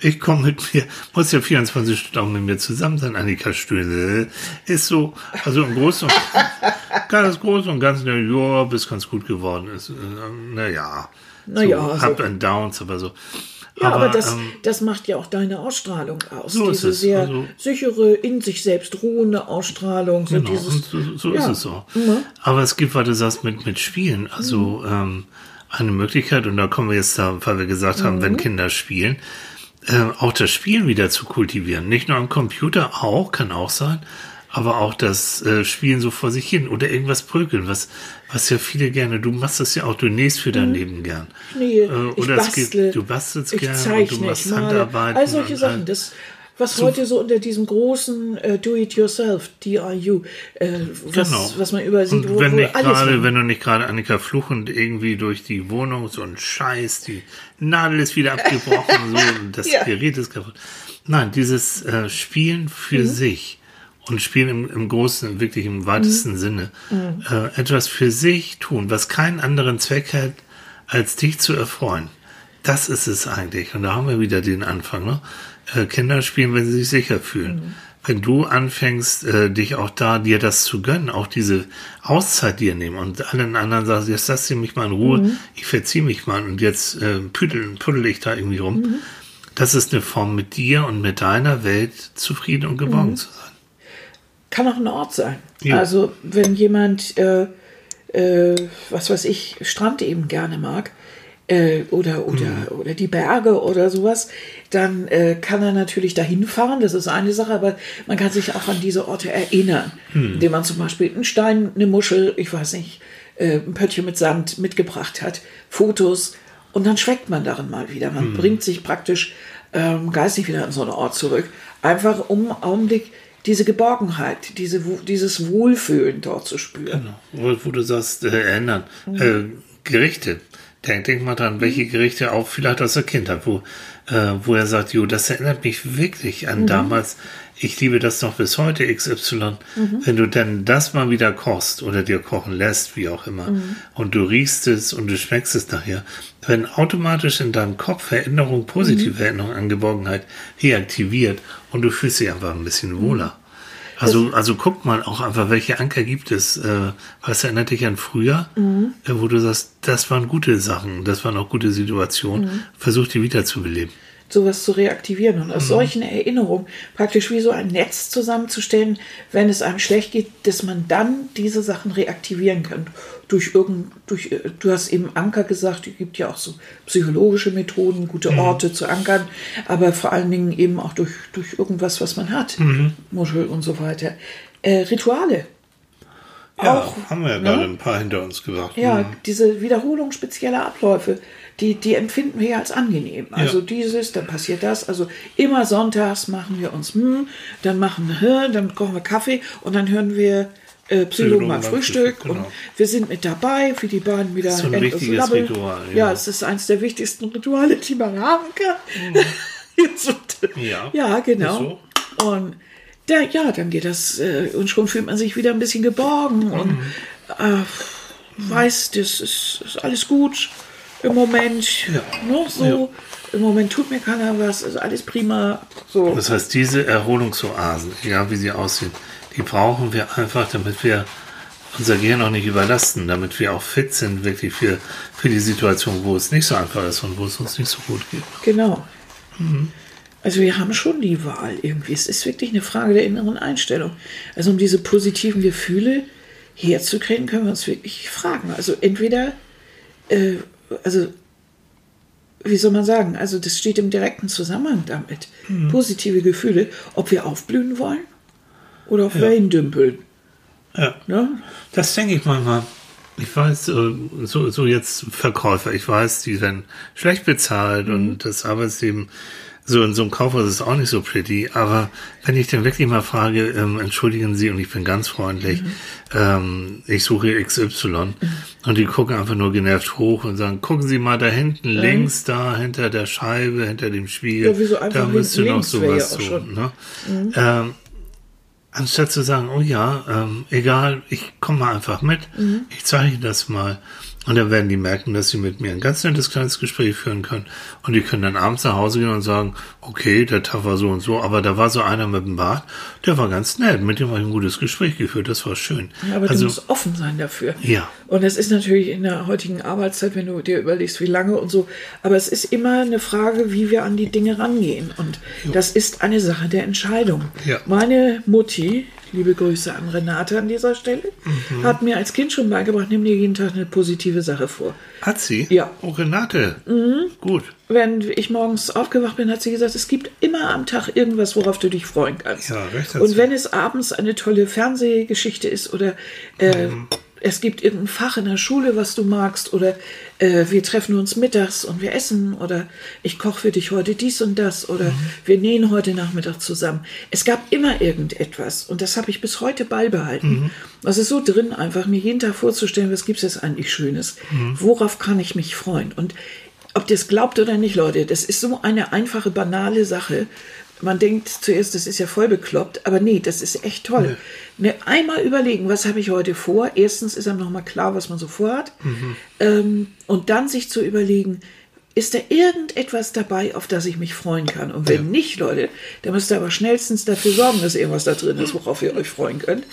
Ich komme mit mir, muss ja 24 Stunden mit mir zusammen sein, Annika Stühle. Ist so, also im Großen und ganz Großen und Ganzen, ja, bis ganz gut geworden ist. Naja. Naja, so, also- Up and Downs, aber so. Ja, aber, das, ähm, das macht ja auch deine Ausstrahlung aus. So ist Diese es, sehr also- sichere, in sich selbst ruhende Ausstrahlung. So Genau, dieses, so, so ja. ist es so. Aber es gibt, was du sagst, mit, mit Spielen, also ähm, eine Möglichkeit, und da kommen wir jetzt da, weil wir gesagt haben, wenn Kinder spielen, äh, auch das Spielen wieder zu kultivieren. Nicht nur am Computer, auch, kann auch sein, aber auch das äh, Spielen so vor sich hin oder irgendwas prügeln, was, was ja viele gerne, du machst das ja auch, du nähst für dein Leben gern. Nee, Äh, ich oder es gibt, bastle, du bastelst ich gern und zeichne, du machst Handarbeiten. all solche und Sachen. Das, was so- heute so unter diesem großen äh, Do-it-yourself, DIU, äh, was, Genau. was man überall sieht, Und wo, wenn, wo nicht alles gerade, hin- wenn du nicht gerade Annika fluchend irgendwie durch die Wohnung so ein Scheiß, die Nadel ist wieder abgebrochen, so, und [LAUGHS] das Ja. Gerät ist kaputt. Nein, dieses äh, Spielen für Mhm. sich und Spielen im, im großen, wirklich im weitesten Mhm. Sinne, äh, etwas für sich tun, was keinen anderen Zweck hat, als dich zu erfreuen. Das ist es eigentlich. Und da haben wir wieder den Anfang. Ne? Äh, Kinder spielen, wenn sie sich sicher fühlen. Mhm. Wenn du anfängst, äh, dich auch da, dir das zu gönnen, auch diese Auszeit dir nehmen und allen anderen sagst, jetzt lass sie mich mal in Ruhe, Mhm. ich verziehe mich mal und jetzt äh, püdel, puddel ich da irgendwie rum. Mhm. Das ist eine Form, mit dir und mit deiner Welt zufrieden und geborgen Mhm. zu sein. Kann auch ein Ort sein. Ja. Also wenn jemand, äh, äh, was weiß ich, Strand eben gerne mag äh, oder, oder, Mhm. oder die Berge oder sowas, dann äh, kann er natürlich dahin fahren, das ist eine Sache, aber man kann sich auch an diese Orte erinnern, Mhm. indem man zum Beispiel einen Stein, eine Muschel, ich weiß nicht, äh, ein Pöttchen mit Sand mitgebracht hat, Fotos und dann schweckt man darin mal wieder. Mhm. Man bringt sich praktisch ähm, geistig wieder an so einen Ort zurück, einfach um einen Augenblick diese Geborgenheit, diese, dieses Wohlfühlen dort zu spüren. Wo, wo du sagst, äh, erinnern, äh, Gerichte. Denk, denk mal dran, welche Gerichte auch vielleicht aus der Kindheit, wo, äh, wo er sagt, jo, das erinnert mich wirklich an damals. Ich liebe das noch bis heute, XY. Wenn du denn das mal wieder kochst oder dir kochen lässt, wie auch immer, und du riechst es und du schmeckst es nachher, werden automatisch in deinem Kopf Erinnerungen, positive Erinnerungen an Geborgenheit reaktiviert und du fühlst dich einfach ein bisschen wohler. Also, also guck mal auch einfach, welche Anker gibt es. Äh, was erinnert dich an früher, äh, wo du sagst, das waren gute Sachen, das waren auch gute Situationen. Versuch die wiederzubeleben. sowas zu reaktivieren und aus Mhm. solchen Erinnerungen praktisch wie so ein Netz zusammenzustellen, wenn es einem schlecht geht, dass man dann diese Sachen reaktivieren kann. Durch irgend, durch, äh, du hast eben Anker gesagt, es gibt ja auch so psychologische Methoden, gute Mhm. Orte zu ankern, aber vor allen Dingen eben auch durch, durch irgendwas, was man hat, Mhm. Muschel und so weiter. Äh, Rituale. Ja, auch, haben wir ja ne? gerade ein paar hinter uns gebracht. Ja, Mhm. diese Wiederholung spezieller Abläufe, die, die empfinden wir ja als angenehm. Also Ja. dieses, dann passiert das. Also immer sonntags machen wir uns, hm, dann machen wir, dann kochen wir Kaffee und dann hören wir äh, Psychologen beim Frühstück genau. und wir sind mit dabei, für die beiden wieder ist so ein endlos wichtiges Labbeln. Ritual, Ja. ja. es ist eines der wichtigsten Rituale, die man haben kann. Und- Mhm. [LAUGHS] Ja. ja, genau. Ist Und da, ja, dann geht das äh, und schon fühlt man sich wieder ein bisschen geborgen und Mhm. äh, weiß, das ist, ist alles gut im Moment. Ja. Ne, so. Im Moment tut mir keiner was, ist alles prima. So. Das heißt, diese Erholungsoasen, egal wie sie aussehen, die brauchen wir einfach, damit wir unser Gehirn auch nicht überlasten, damit wir auch fit sind, wirklich für, für die Situation, wo es nicht so einfach ist und wo es uns nicht so gut geht. Genau. Also wir haben schon die Wahl irgendwie. Es ist wirklich eine Frage der inneren Einstellung. Also um diese positiven Gefühle herzukriegen, können wir uns wirklich fragen. Also entweder, äh, also wie soll man sagen, also das steht im direkten Zusammenhang damit. Positive Gefühle, ob wir aufblühen wollen oder auf Wellen dümpeln. Ja. Ne? Das denke ich manchmal. Ich weiß, äh, so, so jetzt Verkäufer, ich weiß, die werden schlecht bezahlt und das Arbeitsleben so in so einem Kaufhaus ist auch nicht so pretty. Aber wenn ich dann wirklich mal frage, ähm, entschuldigen Sie, und ich bin ganz freundlich, ähm, ich suche XY und die gucken einfach nur genervt hoch und sagen, gucken Sie mal da hinten links, da hinter der Scheibe, hinter dem Spiegel, Ja, wieso einfach da müsste noch ja sowas so. schon. Ne? Ähm, Anstatt zu sagen, oh ja, ähm, egal, ich komme mal einfach mit, Mhm. ich zeige das mal. Und dann werden die merken, dass sie mit mir ein ganz nettes kleines Gespräch führen können. Und die können dann abends nach Hause gehen und sagen, okay, der Tag war so und so, aber da war so einer mit dem Bart, der war ganz nett, mit dem habe ich ein gutes Gespräch geführt, das war schön. Ja, aber also, du musst offen sein dafür. Ja. Und es ist natürlich in der heutigen Arbeitszeit, wenn du dir überlegst, wie lange und so, aber es ist immer eine Frage, wie wir an die Dinge rangehen. Und das ist eine Sache der Entscheidung. Ja. Meine Mutti, liebe Grüße an Renate an dieser Stelle, Mhm. hat mir als Kind schon beigebracht, nimm dir jeden Tag eine positive Sache vor. hat sie? Ja. Mhm. Oh, Renate. Gut. Wenn ich morgens aufgewacht bin, hat sie gesagt, es gibt immer am Tag irgendwas, worauf du dich freuen kannst. Ja, recht Und wenn es abends eine tolle Fernsehgeschichte ist oder äh, Mhm. Es gibt irgendein Fach in der Schule, was du magst, oder äh, wir treffen uns mittags und wir essen, oder ich koche für dich heute dies und das, oder wir nähen heute Nachmittag zusammen. Es gab immer irgendetwas und das habe ich bis heute beibehalten. Das ist so drin, einfach mir jeden Tag vorzustellen, was gibt es jetzt eigentlich Schönes? Worauf kann ich mich freuen? Und ob ihr es glaubt oder nicht, Leute, das ist so eine einfache, banale Sache. Man denkt zuerst, das ist ja voll bekloppt, aber nee, das ist echt toll. Ne, einmal überlegen, was habe ich heute vor? Erstens ist einem nochmal klar, was man so vorhat. Ähm, und dann sich zu überlegen, ist da irgendetwas dabei, auf das ich mich freuen kann? Und wenn nicht, Leute, dann müsst ihr aber schnellstens dafür sorgen, dass irgendwas da drin ist, worauf ihr euch freuen könnt.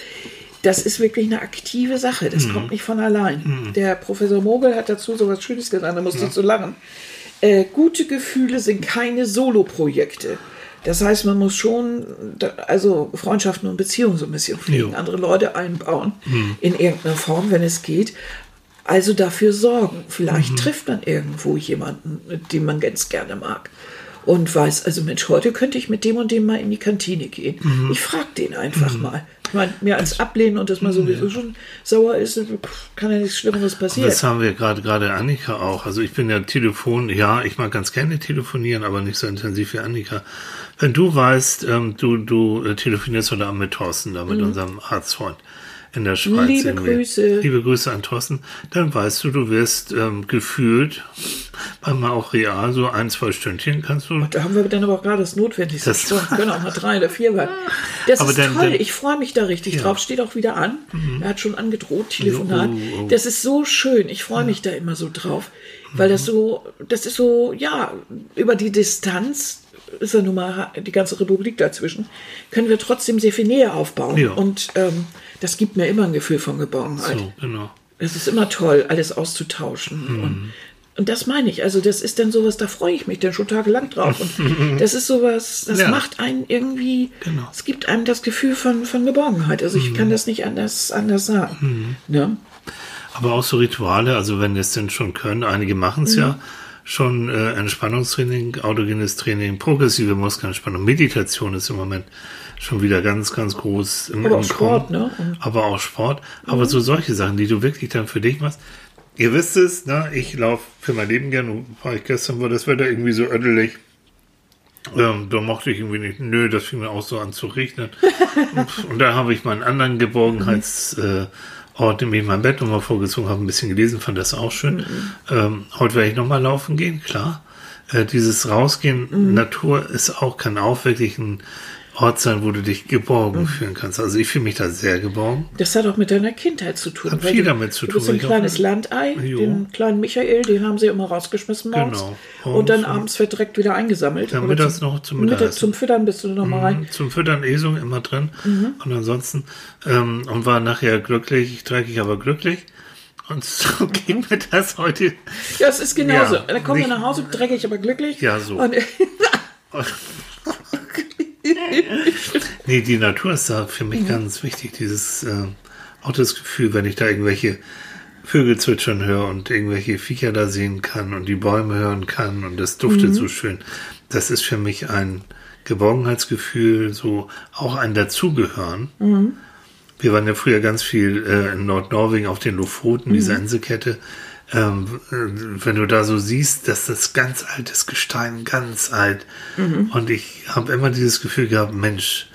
Das ist wirklich eine aktive Sache. Das kommt nicht von allein. Der Professor Mogel hat dazu so was Schönes gesagt, da musste ich so lachen. Äh, gute Gefühle sind keine Solo-Projekte. Das heißt, man muss schon, also Freundschaften und Beziehungen so ein bisschen pflegen, Jo. andere Leute einbauen in irgendeiner Form, wenn es geht. Also dafür sorgen. Vielleicht trifft man irgendwo jemanden, den man ganz gerne mag. Und weiß, also Mensch, heute könnte ich mit dem und dem mal in die Kantine gehen. Ich frage den einfach mal. Ich meine, mehr als ablehnen und dass man sowieso schon sauer ist, kann ja nichts Schlimmeres passieren. Das haben wir gerade, gerade Annika auch. Also ich bin ja Telefon, ja, ich mag ganz gerne telefonieren, aber nicht so intensiv wie Annika. Wenn du weißt, ähm, du, du äh, telefonierst heute Abend mit Thorsten, da mit unserem Arztfreund in der Schweiz. Mhm. Liebe irgendwie. Grüße. Liebe Grüße an Thorsten. Dann weißt du, du wirst ähm, gefühlt, manchmal auch real, so ein, zwei Stündchen kannst du Da haben wir dann aber auch gerade das Notwendigste. Das- Das können auch mal drei oder vier werden. [LAUGHS] Das Aber ist dann- toll. dann- ich freue mich da richtig Ja. Mhm. drauf. Steht auch wieder an. Er hat schon angedroht, Telefonat. Oh, oh. Das ist so schön. Ich freue mich da immer so drauf. Weil Mhm. das so, das ist so, ja, über die Distanz ist ja nun mal die ganze Republik dazwischen, können wir trotzdem sehr viel Nähe aufbauen. Ja. Und ähm, das gibt mir immer ein Gefühl von Geborgenheit. so, genau. Es ist immer toll, alles auszutauschen. Mhm. Und, und das meine ich. Also, das ist dann sowas, da freue ich mich dann schon tagelang drauf. Und [LAUGHS] das ist sowas, das Ja. macht einen irgendwie, Genau. es gibt einem das Gefühl von, von Geborgenheit. Also, ich Mhm. kann das nicht anders, anders sagen. Ne? Aber auch so Rituale, also wenn wir es denn schon können, einige machen es ja schon, äh, Entspannungstraining, autogenes Training, progressive Muskelentspannung, Meditation ist im Moment schon wieder ganz, ganz groß im, Aber im auch Sport, Kommen. ne? Aber auch Sport. Aber so solche Sachen, die du wirklich dann für dich machst. Ihr wisst es, ne? ich laufe für mein Leben gern, und war ich gestern, war das Wetter irgendwie so ödelig. Ähm, da mochte ich irgendwie nicht, nö, das fing mir auch so an zu regnen. [LAUGHS] und da habe ich meinen anderen Geborgenheitsort, äh, nämlich mein Bett nochmal vorgezogen, habe ein bisschen gelesen, fand das auch schön. Ähm, heute werde ich nochmal laufen gehen, klar. Äh, dieses Rausgehen, Natur ist auch, kann auch wirklich ein Ort sein, wo du dich geborgen fühlen kannst. Also ich fühle mich da sehr geborgen. Das hat auch mit deiner Kindheit zu tun. Hat viel du, damit zu du tun, bist weil ein kleines Landei, Jo. den kleinen Michael, den haben sie immer rausgeschmissen morgens. Genau. Und dann Und abends wird direkt wieder eingesammelt. Aber mittags noch zum Mittag, zum Füttern bist du noch mal rein. Zum Füttern Esung immer drin. Und ansonsten, ähm, und war nachher glücklich, dreckig, aber glücklich. Und so [LAUGHS] ging mir das heute. Ja, es ist genauso. Ja, dann kommen wir nach Hause, dreckig, aber glücklich. Ja, so. Und, [LAUGHS] [LAUGHS] Nee, die Natur ist da für Mhm. mich ganz wichtig. Dieses, äh, auch das Gefühl, wenn ich da irgendwelche Vögel zwitschern höre und irgendwelche Viecher da sehen kann und die Bäume hören kann und das duftet Mhm. so schön. Das ist für mich ein Geborgenheitsgefühl, so auch ein Dazugehören. Mhm. Wir waren ja früher ganz viel äh, in Nordnorwegen auf den Lofoten, diese Mhm. Inselkette. Ähm, äh, wenn du da so siehst, dass das ganz altes Gestein, ganz alt. Mhm. Und ich habe immer dieses Gefühl gehabt, Mensch,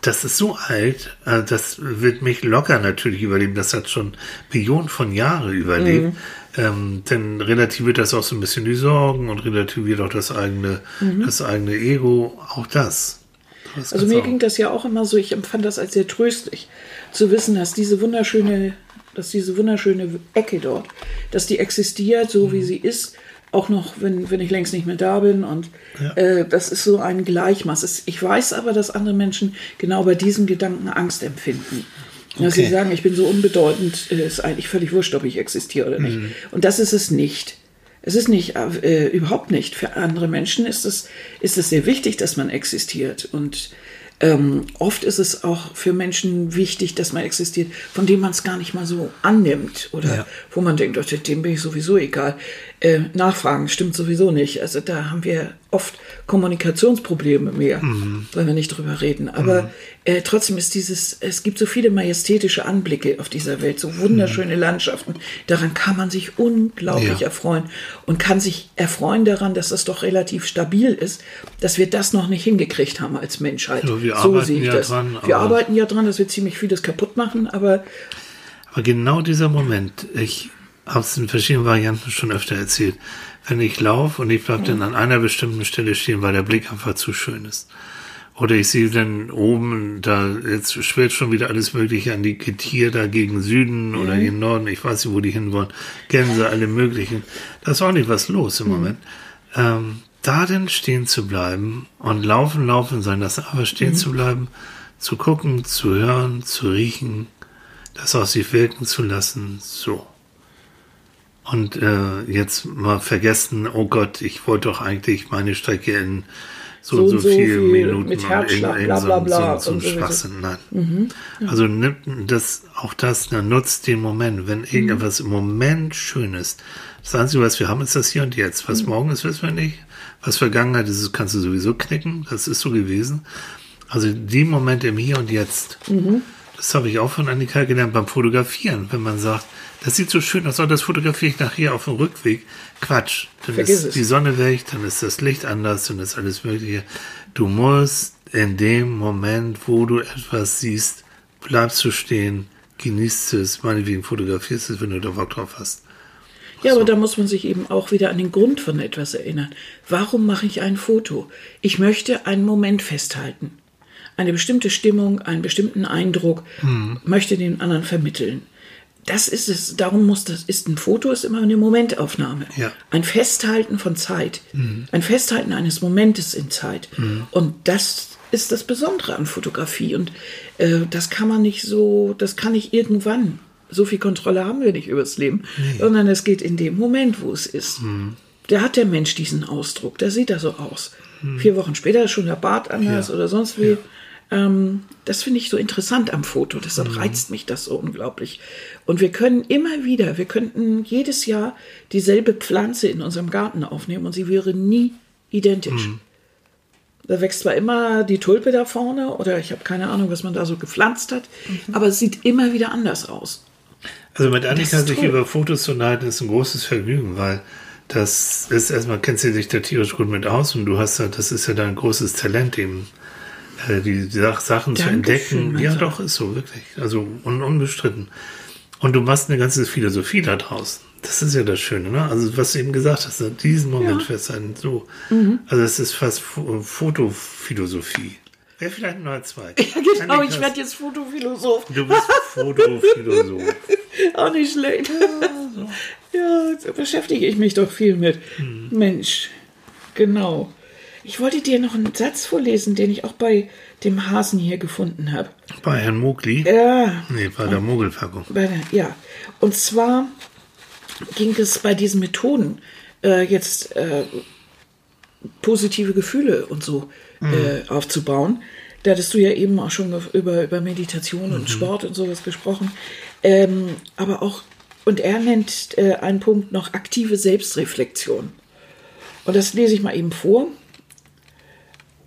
das ist so alt, äh, das wird mich locker natürlich überleben. Das hat schon Millionen von Jahren überlebt. Ähm, denn relativiert das auch so ein bisschen die Sorgen und relativiert auch das eigene, das eigene Ego, auch das. Das also mir auch. ging das ja auch immer so, ich empfand das als sehr tröstlich, zu wissen, dass diese wunderschöne, dass diese wunderschöne Ecke dort, dass die existiert, so Mhm. wie sie ist, auch noch, wenn, wenn ich längst nicht mehr da bin. Und äh, das ist so ein Gleichmaß. Ich weiß aber, dass andere Menschen genau bei diesem Gedanken Angst empfinden. Dass Okay. sie sagen, ich bin so unbedeutend, äh, ist eigentlich völlig wurscht, ob ich existiere oder nicht. Mhm. Und das ist es nicht. Es ist nicht, äh, überhaupt nicht. Für andere Menschen ist es, ist es sehr wichtig, dass man existiert. Und ähm, oft ist es auch für Menschen wichtig, dass man existiert, von dem man es gar nicht mal so annimmt oder Ja. wo man denkt, oh, dem bin ich sowieso egal. Äh, nachfragen stimmt sowieso nicht. Also da haben wir oft Kommunikationsprobleme mehr, wenn wir nicht drüber reden. Aber äh, trotzdem ist dieses, es gibt so viele majestätische Anblicke auf dieser Welt, so wunderschöne Landschaften. Daran kann man sich unglaublich Ja. erfreuen und kann sich erfreuen daran, dass das doch relativ stabil ist, dass wir das noch nicht hingekriegt haben als Menschheit. Ja, wir so sehe ich ja das. dran, wir arbeiten ja dran, dass wir ziemlich vieles kaputt machen, aber Aber genau dieser Moment, ich habe es in verschiedenen Varianten schon öfter erzählt, wenn ich laufe und ich bleibe dann an einer bestimmten Stelle stehen, weil der Blick einfach zu schön ist. Oder ich sehe dann oben, da jetzt schwirrt schon wieder alles Mögliche an die Getier da gegen Süden oder gegen Norden, ich weiß nicht, wo die hinwollen, Gänse, alle möglichen. Da ist auch nicht was los im Moment. Ähm, da dann stehen zu bleiben und laufen, laufen sein lassen, aber stehen zu bleiben, zu gucken, zu hören, zu riechen, das aus sich wirken zu lassen, so. Und äh, jetzt mal vergessen, oh Gott, ich wollte doch eigentlich meine Strecke in so, So und so, und so viel viel Minuten mit und Herzschlag, irgend- bla, bla, so, bla so, so und sowieso. Schwachsinn. Nein. Also nimmt das, auch das, dann nutzt den Moment. Wenn irgendetwas im Moment schön ist, das Einzige, was wir haben, ist das hier und jetzt. Was morgen ist, wissen wir nicht. Was Vergangenheit ist, kannst du sowieso knicken. Das ist so gewesen. Also die Momente im Hier und Jetzt. Das habe ich auch von Annika gelernt beim Fotografieren. Wenn man sagt, das sieht so schön aus, aber das fotografiere ich nachher auf dem Rückweg. Quatsch. Dann Vergiss ist es. die Sonne weg, dann ist das Licht anders, dann ist alles Mögliche. Du musst in dem Moment, wo du etwas siehst, bleibst du stehen, genießt es, meinetwegen fotografierst es, wenn du da Bock drauf hast. Ja, aber da muss man sich eben auch wieder an den Grund von etwas erinnern. Warum mache ich ein Foto? Ich möchte einen Moment festhalten. Eine bestimmte Stimmung, einen bestimmten Eindruck, möchte den anderen vermitteln. Das ist es, darum muss das, ist ein Foto, ist immer eine Momentaufnahme. Ja. Ein Festhalten von Zeit. Ein Festhalten eines Momentes in Zeit. Und das ist das Besondere an Fotografie. Und äh, das kann man nicht so, das kann ich irgendwann. So viel Kontrolle haben wir nicht übers Leben, sondern es geht in dem Moment, wo es ist. Da hat der Mensch diesen Ausdruck, da sieht er so aus. Vier Wochen später ist schon der Bart anders Ja. oder sonst wie. Ähm, das finde ich so interessant am Foto, deshalb reizt mich das so unglaublich. Und wir können immer wieder, wir könnten jedes Jahr dieselbe Pflanze in unserem Garten aufnehmen und sie wäre nie identisch. Da wächst zwar immer die Tulpe da vorne oder ich habe keine Ahnung, was man da so gepflanzt hat, aber es sieht immer wieder anders aus. Also mit Annika sich über Fotos zu unterhalten, ist ein großes Vergnügen, weil das ist erstmal, kennst du dich da tierisch gut mit aus und du hast ja, das ist ja dein großes Talent eben, äh, die Sach Sachen zu Dankeschön, entdecken. mein Ja, doch, ist so, wirklich. Also un unbestritten. Und du machst eine ganze Philosophie da draus. Das ist ja das Schöne, ne? Also was du eben gesagt hast, ne? diesen Moment Ja. Mhm. festhalten, so. Also es ist fast Fo Fotophilosophie. Wäre vielleicht ein neuer Zweig. [LAUGHS] Ja, genau, ich werde jetzt Fotophilosoph. Du bist Fotophilosoph. [LAUGHS] Auch nicht schlecht. Ja, da beschäftige ich mich doch viel mit. Mensch, genau. Ich wollte dir noch einen Satz vorlesen, den ich auch bei dem Hasen hier gefunden habe. Bei Herrn Mogli? Ja, Nee, bei der Mogelpackung. bei der, ja. Und zwar ging es bei diesen Methoden äh, jetzt äh, positive Gefühle und so äh, aufzubauen. Da hattest du ja eben auch schon über, über Meditation und Sport und sowas gesprochen. Ähm, aber auch, und er nennt äh, einen Punkt noch aktive Selbstreflexion. Und das lese ich mal eben vor.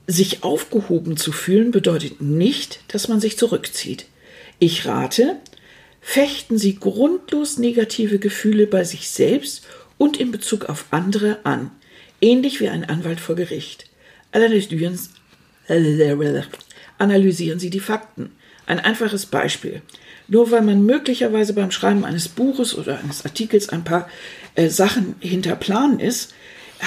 Sich aufgehoben zu fühlen bedeutet nicht, dass man sich zurückzieht. Ich rate, fechten Sie grundlos negative Gefühle bei sich selbst und in Bezug auf andere an, ähnlich wie ein Anwalt vor Gericht. Analysieren, Sie die Fakten. Ein einfaches Beispiel. Nur weil man möglicherweise beim Schreiben eines Buches oder eines Artikels ein paar äh, Sachen hinter Plan ist,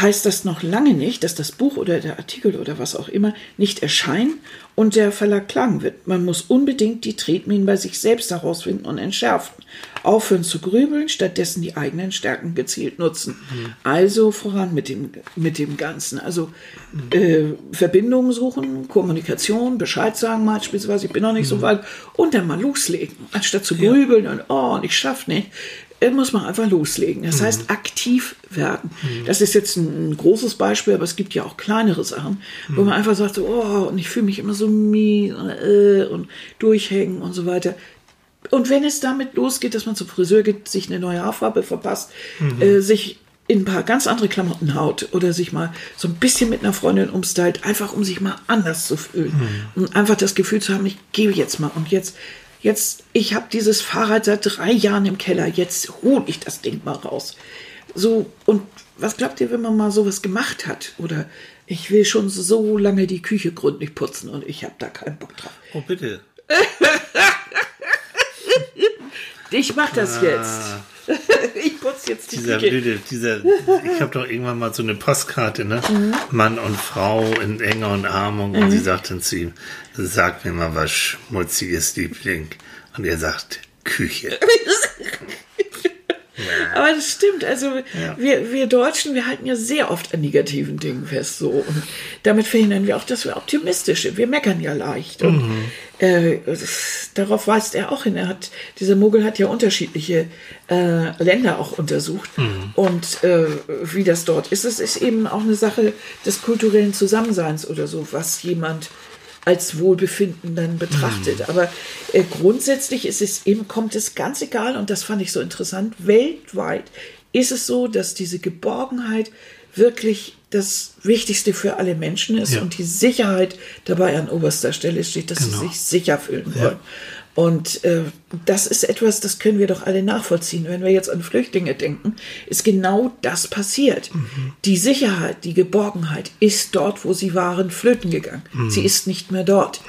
heißt das noch lange nicht, dass das Buch oder der Artikel oder was auch immer nicht erscheinen und der Verlag klagen wird. Man muss unbedingt die Tretminen bei sich selbst herausfinden und entschärfen. Aufhören zu grübeln, stattdessen die eigenen Stärken gezielt nutzen. Also voran mit dem, mit dem Ganzen. Also äh, Verbindungen suchen, Kommunikation, Bescheid sagen beispielsweise, ich bin noch nicht so weit, und dann mal loslegen. Anstatt zu grübeln und oh, und ich schaff nicht, muss man einfach loslegen. Das heißt, aktiv werden. Das ist jetzt ein, ein großes Beispiel, aber es gibt ja auch kleinere Sachen, wo man einfach sagt, so, oh, und ich fühle mich immer so mies und, äh, und durchhängen und so weiter. Und wenn es damit losgeht, dass man zum Friseur geht, sich eine neue Haarfarbe verpasst, äh, sich in ein paar ganz andere Klamotten haut oder sich mal so ein bisschen mit einer Freundin umstylt, einfach um sich mal anders zu fühlen. Und einfach das Gefühl zu haben, ich gebe jetzt mal und jetzt, jetzt, ich habe dieses Fahrrad seit drei Jahren im Keller, jetzt hole ich das Ding mal raus. So, und was glaubt ihr, wenn man mal sowas gemacht hat? Oder ich will schon so lange die Küche gründlich putzen und ich habe da keinen Bock drauf. Oh, bitte. [LAUGHS] Ich mach das jetzt. [LAUGHS] Ich putze jetzt die Dieser Küche. blöde, dieser, ich habe doch irgendwann mal so eine Postkarte, ne? Mann und Frau in enger Umarmung und sie sagt dann zu ihm, sag mir mal was Schmutziges, Liebling. Und er sagt, Küche. [LAUGHS] Aber das stimmt. Also wir, wir Deutschen, wir halten ja sehr oft an negativen Dingen fest. So. Und damit verhindern wir auch, dass wir optimistisch sind. Wir meckern ja leicht. Und äh, darauf weist er auch hin. Er hat, dieser Mogel hat ja unterschiedliche äh, Länder auch untersucht. Und äh, wie das dort ist, es ist eben auch eine Sache des kulturellen Zusammenseins oder so, was jemand als Wohlbefinden dann betrachtet. Aber äh, grundsätzlich ist es eben, kommt es ganz egal, und das fand ich so interessant, weltweit ist es so, dass diese Geborgenheit wirklich das Wichtigste für alle Menschen ist Ja. und die Sicherheit dabei an oberster Stelle steht, dass Genau. sie sich sicher fühlen wollen. Und äh, das ist etwas, das können wir doch alle nachvollziehen. Wenn wir jetzt an Flüchtlinge denken, ist genau das passiert. Die Sicherheit, die Geborgenheit ist dort, wo sie waren, flöten gegangen. Sie ist nicht mehr dort.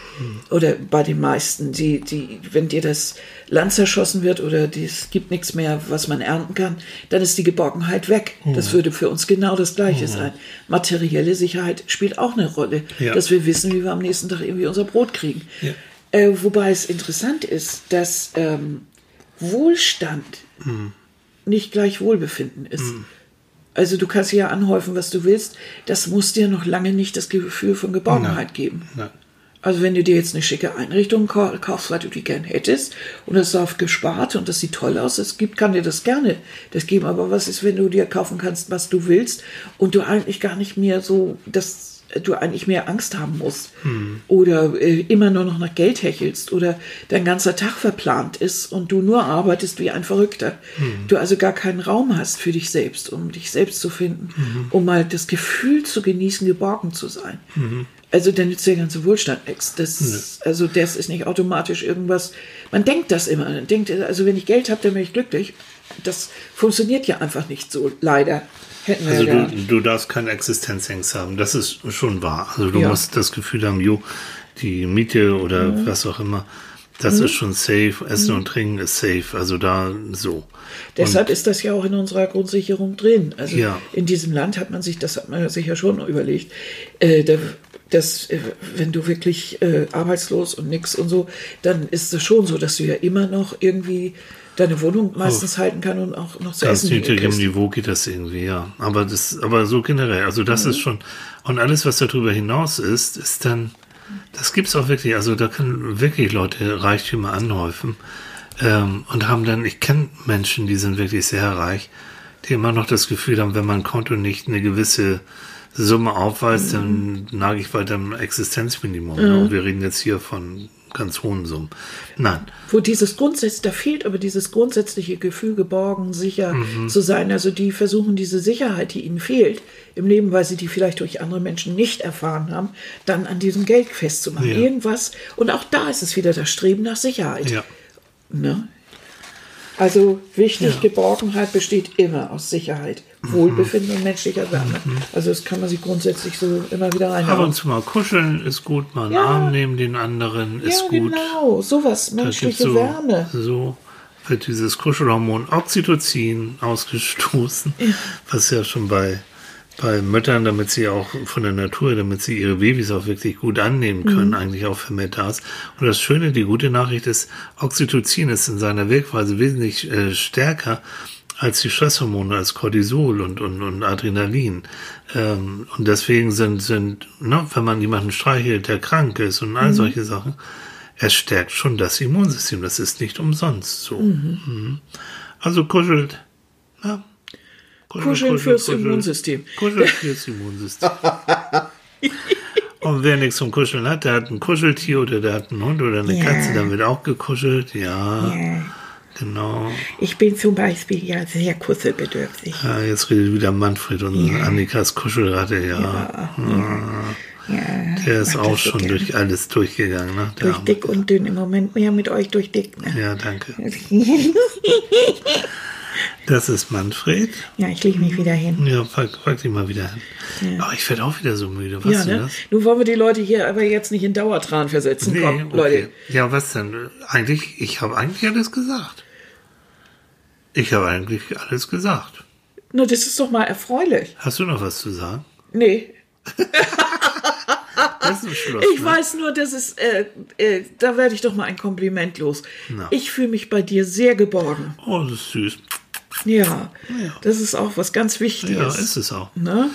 Oder bei den meisten, die, die, wenn dir das Land zerschossen wird oder die- es gibt nichts mehr, was man ernten kann, dann ist die Geborgenheit weg. Das würde für uns genau das Gleiche sein. Materielle Sicherheit spielt auch eine Rolle, Ja. dass wir wissen, wie wir am nächsten Tag irgendwie unser Brot kriegen. Ja. Äh, wobei es interessant ist, dass ähm, Wohlstand nicht gleich Wohlbefinden ist. Also du kannst ja anhäufen, was du willst. Das muss dir noch lange nicht das Gefühl von Geborgenheit geben. Nein. Also wenn du dir jetzt eine schicke Einrichtung kau- kaufst, weil du die gern hättest und das ist oft gespart und das sieht toll aus, es gibt, kann dir das gerne das geben. Aber was ist, wenn du dir kaufen kannst, was du willst und du eigentlich gar nicht mehr so, dass du eigentlich mehr Angst haben musst oder äh, immer nur noch nach Geld hechelst oder dein ganzer Tag verplant ist und du nur arbeitest wie ein Verrückter. Du also gar keinen Raum hast für dich selbst, um dich selbst zu finden, um mal das Gefühl zu genießen, geborgen zu sein. Also der nützt der ganze Wohlstand nichts. Das, Also das ist nicht automatisch irgendwas. Man denkt das immer. Man denkt, also wenn ich Geld habe, dann bin ich glücklich. Das funktioniert ja einfach nicht so, leider. Hätten Also du, du darfst keine Existenzängst haben. Das ist schon wahr. Also du Ja. musst das Gefühl haben, jo, die Miete oder Mhm. was auch immer, das ist schon safe. Essen und Trinken ist safe. Also da so. Deshalb ist das ja auch in unserer Grundsicherung drin. Also Ja. in diesem Land hat man sich, das hat man sich ja schon überlegt, äh, da, dass äh, wenn du wirklich äh, arbeitslos und nix und so, dann ist es schon so, dass du ja immer noch irgendwie deine Wohnung meistens halten kann und auch noch zu Ganz essen niedrigem. Niveau geht das irgendwie, ja. Aber das, aber so generell, also das Mhm. ist schon, und alles, was darüber hinaus ist, ist dann, das gibt's auch wirklich, also da können wirklich Leute Reichtümer anhäufen, ähm, und haben dann, ich kenne Menschen, die sind wirklich sehr reich, die immer noch das Gefühl haben, wenn mein Konto nicht eine gewisse Summe aufweist, dann Mhm. nage ich weiter im Existenzminimum. ne? Und wir reden jetzt hier von ganz hohen Summen. Nein. wo dieses Grundsatz, da fehlt aber dieses grundsätzliche Gefühl, geborgen, sicher zu sein. Also die versuchen diese Sicherheit, die ihnen fehlt im Leben, weil sie die vielleicht durch andere Menschen nicht erfahren haben, dann an diesem Geld festzumachen. Ja. Irgendwas. Und auch da ist es wieder das Streben nach Sicherheit. Ja. Ne? Also wichtig, Ja. Geborgenheit besteht immer aus Sicherheit, Wohlbefinden und menschlicher Wärme. Also das kann man sich grundsätzlich so immer wieder Ab und zu mal kuscheln ist gut, mal einen Ja. Arm nehmen den anderen ist Ja, gut. genau, sowas, menschliche so, Wärme. So wird dieses Kuschelhormon Oxytocin ausgestoßen, was ja schon bei, bei Müttern, damit sie auch von der Natur, damit sie ihre Babys auch wirklich gut annehmen können, eigentlich auch da ist. Und das Schöne, die gute Nachricht ist, Oxytocin ist in seiner Wirkweise wesentlich äh, stärker als die Stresshormone, als Cortisol und, und, und Adrenalin. Ähm, und deswegen sind, sind ne, wenn man jemanden streichelt, der krank ist und all solche Sachen, es stärkt schon das Immunsystem. Das ist nicht umsonst so. Mhm. Also kuschelt. Ja. Kuscheln fürs Immunsystem. Kuscheln fürs Immunsystem. [LAUGHS] Und wer nichts zum Kuscheln hat, der hat ein Kuscheltier oder der hat einen Hund oder eine Ja. Katze, dann wird auch gekuschelt. Ja, Ja. genau. Ich bin zum Beispiel ja sehr kuschelbedürftig. Ja, jetzt redet wieder Manfred und Annikas Kuschelratte. Ja, Ja, der ist auch schon gern. durch alles durchgegangen. Ne? Der Durch Arme. dick und dünn. Im Moment mehr mit euch durch dick. Ne? Ja, danke. [LAUGHS] Das ist Manfred. Ja, ich lege mich wieder hin. Ja, pack, pack dich mal wieder hin. Aber ich werde auch wieder so müde. Was Ja, ne? das? Nun wollen wir die Leute hier aber jetzt nicht in Dauertran versetzen. Nee, Komm, okay. Leute. Ja, was denn? Eigentlich, ich habe eigentlich alles gesagt. Ich habe eigentlich alles gesagt. Na, das ist doch mal erfreulich. Hast du noch was zu sagen? Nee, [LAUGHS] Das ist Schluss. ich ne? weiß nur, dass es, äh, äh, da werde ich doch mal ein Kompliment los. Na. Ich fühle mich bei dir sehr geborgen. Oh, das ist süß. Ja, das ist auch was ganz Ja, Wichtiges. ist es auch. ne?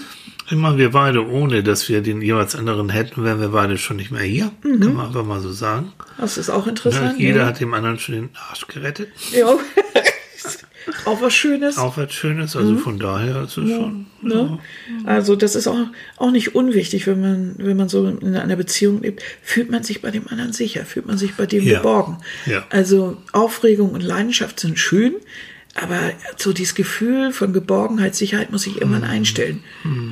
Ich meine, wir beide, ohne dass wir den jeweils anderen hätten, wären wir beide schon nicht mehr hier. Kann man einfach mal so sagen. Das ist auch Ja, interessant. jeder ja. hat dem anderen schon den Arsch gerettet. Ja. [LAUGHS] auch was Schönes. Auch was Schönes. Also von daher ist es schon. Ne? Also das ist auch, auch nicht unwichtig, wenn man, wenn man so in einer Beziehung lebt, fühlt man sich bei dem anderen sicher, fühlt man sich bei dem Ja. geborgen. Ja. Also Aufregung und Leidenschaft sind schön, aber so dieses Gefühl von Geborgenheit, Sicherheit muss ich Mhm. irgendwann einstellen.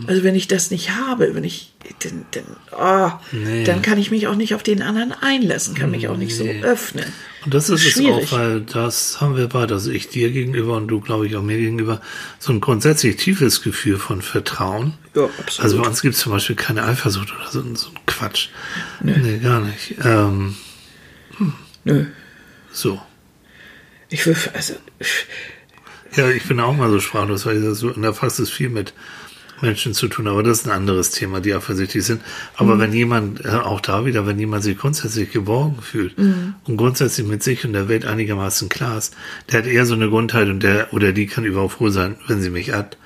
Also wenn ich das nicht habe, wenn ich, dann, dann, oh, Nee. dann kann ich mich auch nicht auf den anderen einlassen, kann mich auch nicht so öffnen. Und das ist es Schwierig. auch, weil das haben wir beide, also ich dir gegenüber und du, glaube ich, auch mir gegenüber, so ein grundsätzlich tiefes Gefühl von Vertrauen. Ja, absolut. Also bei uns gibt es zum Beispiel keine Eifersucht oder so, so ein Quatsch. Nee, gar nicht. Ähm, Nö. so. Ich will, also, Ja, ich bin auch mal so sprachlos, weil das so in der Praxis viel mit Menschen zu tun, aber das ist ein anderes Thema, die eifersüchtig sind. Aber wenn jemand, äh, auch da wieder, wenn jemand sich grundsätzlich geborgen fühlt und grundsätzlich mit sich und der Welt einigermaßen klar ist, der hat eher so eine Grundhaltung, der oder die kann überhaupt froh sein, wenn sie mich hat.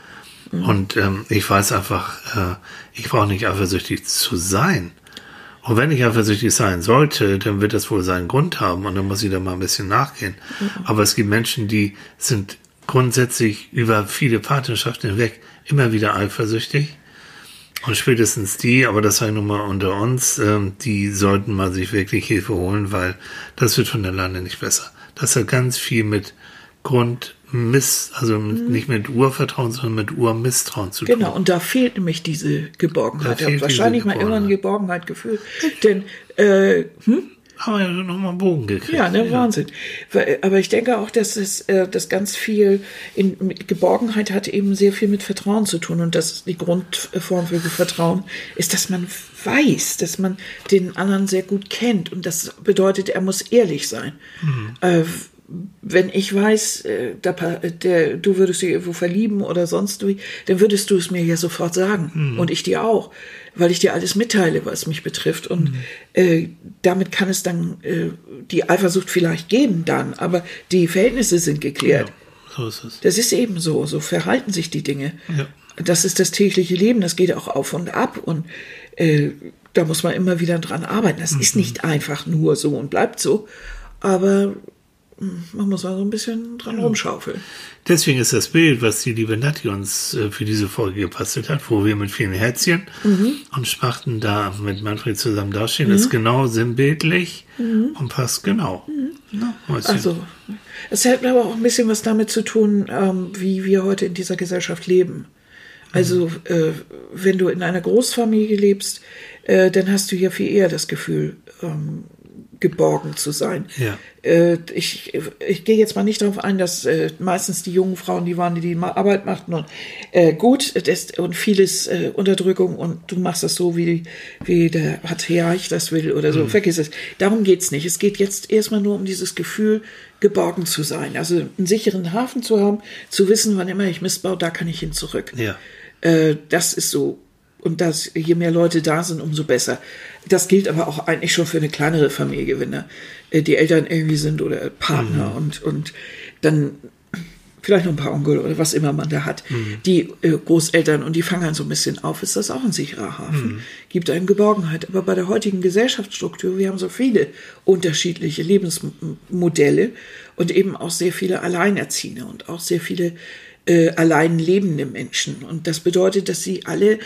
Und ähm, ich weiß einfach, äh, ich brauche nicht eifersüchtig zu sein. Und wenn ich eifersüchtig sein sollte, dann wird das wohl seinen Grund haben und dann muss ich da mal ein bisschen nachgehen. Aber es gibt Menschen, die sind grundsätzlich über viele Partnerschaften hinweg immer wieder eifersüchtig. Und spätestens die, aber das sei nun mal unter uns, ähm, die sollten mal sich wirklich Hilfe holen, weil das wird von alleine nicht besser. Das hat ganz viel mit Grundmiss, also mit, nicht mit Urvertrauen, sondern mit Urmisstrauen zu tun. Genau, und da fehlt nämlich diese Geborgenheit. Da Ich habe wahrscheinlich mal irgendwann Geborgenheit. Gefühlt. Denn, äh, hm? Aber ja nochmal einen Bogen gekriegt. ja, ne, Wahnsinn. Weil- Aber ich denke auch, dass es äh, das ganz viel in mit Geborgenheit hat eben sehr viel mit Vertrauen zu tun. Und das ist die Grundform für Vertrauen ist, dass man weiß, dass man den anderen sehr gut kennt. Und das bedeutet, er muss ehrlich sein. Äh, wenn ich weiß, äh, pa- der, du würdest dich irgendwo verlieben oder sonst wie, dann würdest du es mir ja sofort sagen. Und ich dir auch, weil ich dir alles mitteile, was mich betrifft. Und äh, damit kann es dann äh, die Eifersucht vielleicht geben dann, aber die Verhältnisse sind geklärt. Ja, so ist es. Das ist eben so, so verhalten sich die Dinge. Ja. Das ist das tägliche Leben, das geht auch auf und ab und äh, da muss man immer wieder dran arbeiten. Das ist nicht einfach nur so und bleibt so, aber man muss mal so ein bisschen dran rumschaufeln. Deswegen ist das Bild, was die liebe Nati uns äh, für diese Folge gebastelt hat, wo wir mit vielen Herzchen Mhm. und Spachten da mit Manfred zusammen dastehen, ist genau sinnbildlich und passt genau. Mäuschen. Mhm. Also, es hat aber auch ein bisschen was damit zu tun, ähm, wie wir heute in dieser Gesellschaft leben. Also, äh, wenn du in einer Großfamilie lebst, äh, dann hast du ja viel eher das Gefühl, ähm, geborgen zu sein. Ja. Äh, ich, ich gehe jetzt mal nicht darauf ein, dass äh, meistens die jungen Frauen die waren, die die Arbeit machten und äh, gut das, und vieles Unterdrückung und du machst das so, wie, wie der Patriarch das will oder so. Vergiss es. Darum geht's nicht. Es geht jetzt erstmal nur um dieses Gefühl, geborgen zu sein. Also einen sicheren Hafen zu haben, zu wissen, wann immer ich Mist baue, da kann ich hin zurück. Ja. Das ist so. Und das, je mehr Leute da sind, umso besser. Das gilt aber auch eigentlich schon für eine kleinere Familie, wenn da äh, die Eltern irgendwie sind oder Partner und, und dann vielleicht noch ein paar Onkel oder was immer man da hat, die äh, Großeltern und die fangen dann so ein bisschen auf, ist das auch ein sicherer Hafen. Gibt einem Geborgenheit. Aber bei der heutigen Gesellschaftsstruktur, wir haben so viele unterschiedliche Lebensmodelle und eben auch sehr viele Alleinerziehende und auch sehr viele äh, allein lebende Menschen. Und das bedeutet, dass sie alle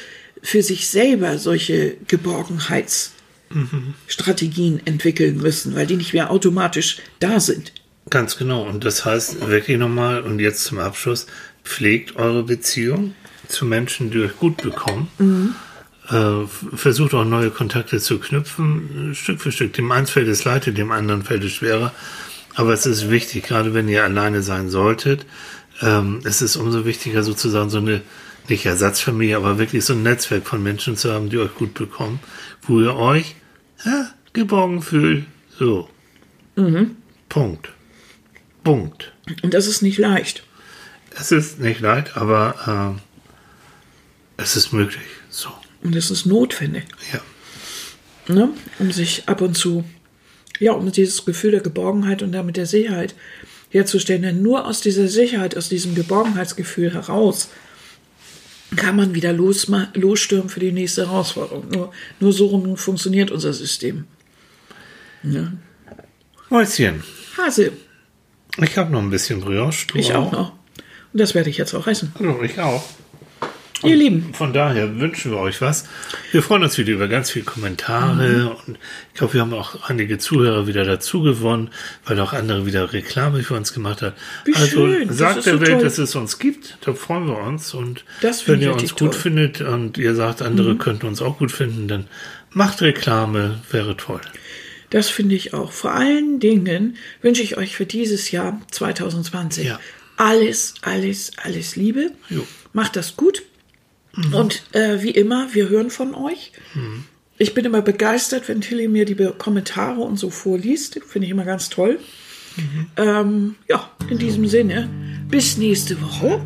für sich selber solche Geborgenheitsstrategien entwickeln müssen, weil die nicht mehr automatisch da sind. Ganz genau. Und das heißt wirklich nochmal, und jetzt zum Abschluss, pflegt eure Beziehung zu Menschen, die euch gut bekommen. Äh, versucht auch neue Kontakte zu knüpfen, Stück für Stück. Dem einen fällt es leichter, dem anderen fällt es schwerer. Aber es ist wichtig, gerade wenn ihr alleine sein solltet, ähm, es ist umso wichtiger, sozusagen so eine, nicht Ersatzfamilie, aber wirklich so ein Netzwerk von Menschen zu haben, die euch gut bekommen, wo ihr euch ja, geborgen fühlt. So. Punkt. Punkt. Und das ist nicht leicht. Es ist nicht leicht, aber ähm, es ist möglich. So. Und das ist notwendig. Ja. ne? um sich ab und zu, ja, um dieses Gefühl der Geborgenheit und damit der Sicherheit herzustellen. Denn nur aus dieser Sicherheit, aus diesem Geborgenheitsgefühl heraus kann man wieder losma- losstürmen für die nächste Herausforderung. Nur, nur so rum funktioniert unser System. Ja. Mäuschen, Hase, ich habe noch ein bisschen Brioche. ich auch noch. Und das werde ich jetzt auch essen. Also, ich auch. Ihr Lieben, Von daher wünschen wir euch was. Wir freuen uns wieder über ganz viele Kommentare und ich glaube, wir haben auch einige Zuhörer wieder dazu gewonnen, weil auch andere wieder Reklame für uns gemacht haben. Wie also schön, sagt der so Welt, toll. dass es uns gibt, da freuen wir uns und wenn ihr uns gut toll. Mhm. findet und ihr sagt, andere könnten uns auch gut finden, dann macht Reklame, wäre toll. das finde ich auch. Vor allen Dingen wünsche ich euch für dieses Jahr 2020 Ja. alles, alles, alles Liebe. Jo. Macht das gut. Und äh, wie immer, wir hören von euch. Ich bin immer begeistert, wenn Tilly mir die Kommentare und so vorliest. Finde ich immer ganz toll. Ähm, ja, in diesem Sinne, bis nächste Woche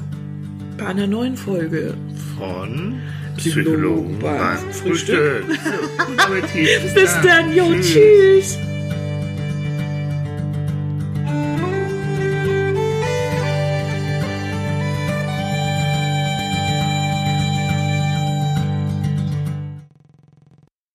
bei einer neuen Folge. Von Psychologen beim Frühstück. Frühstück. [LAUGHS] Bis dann, jo, tschüss.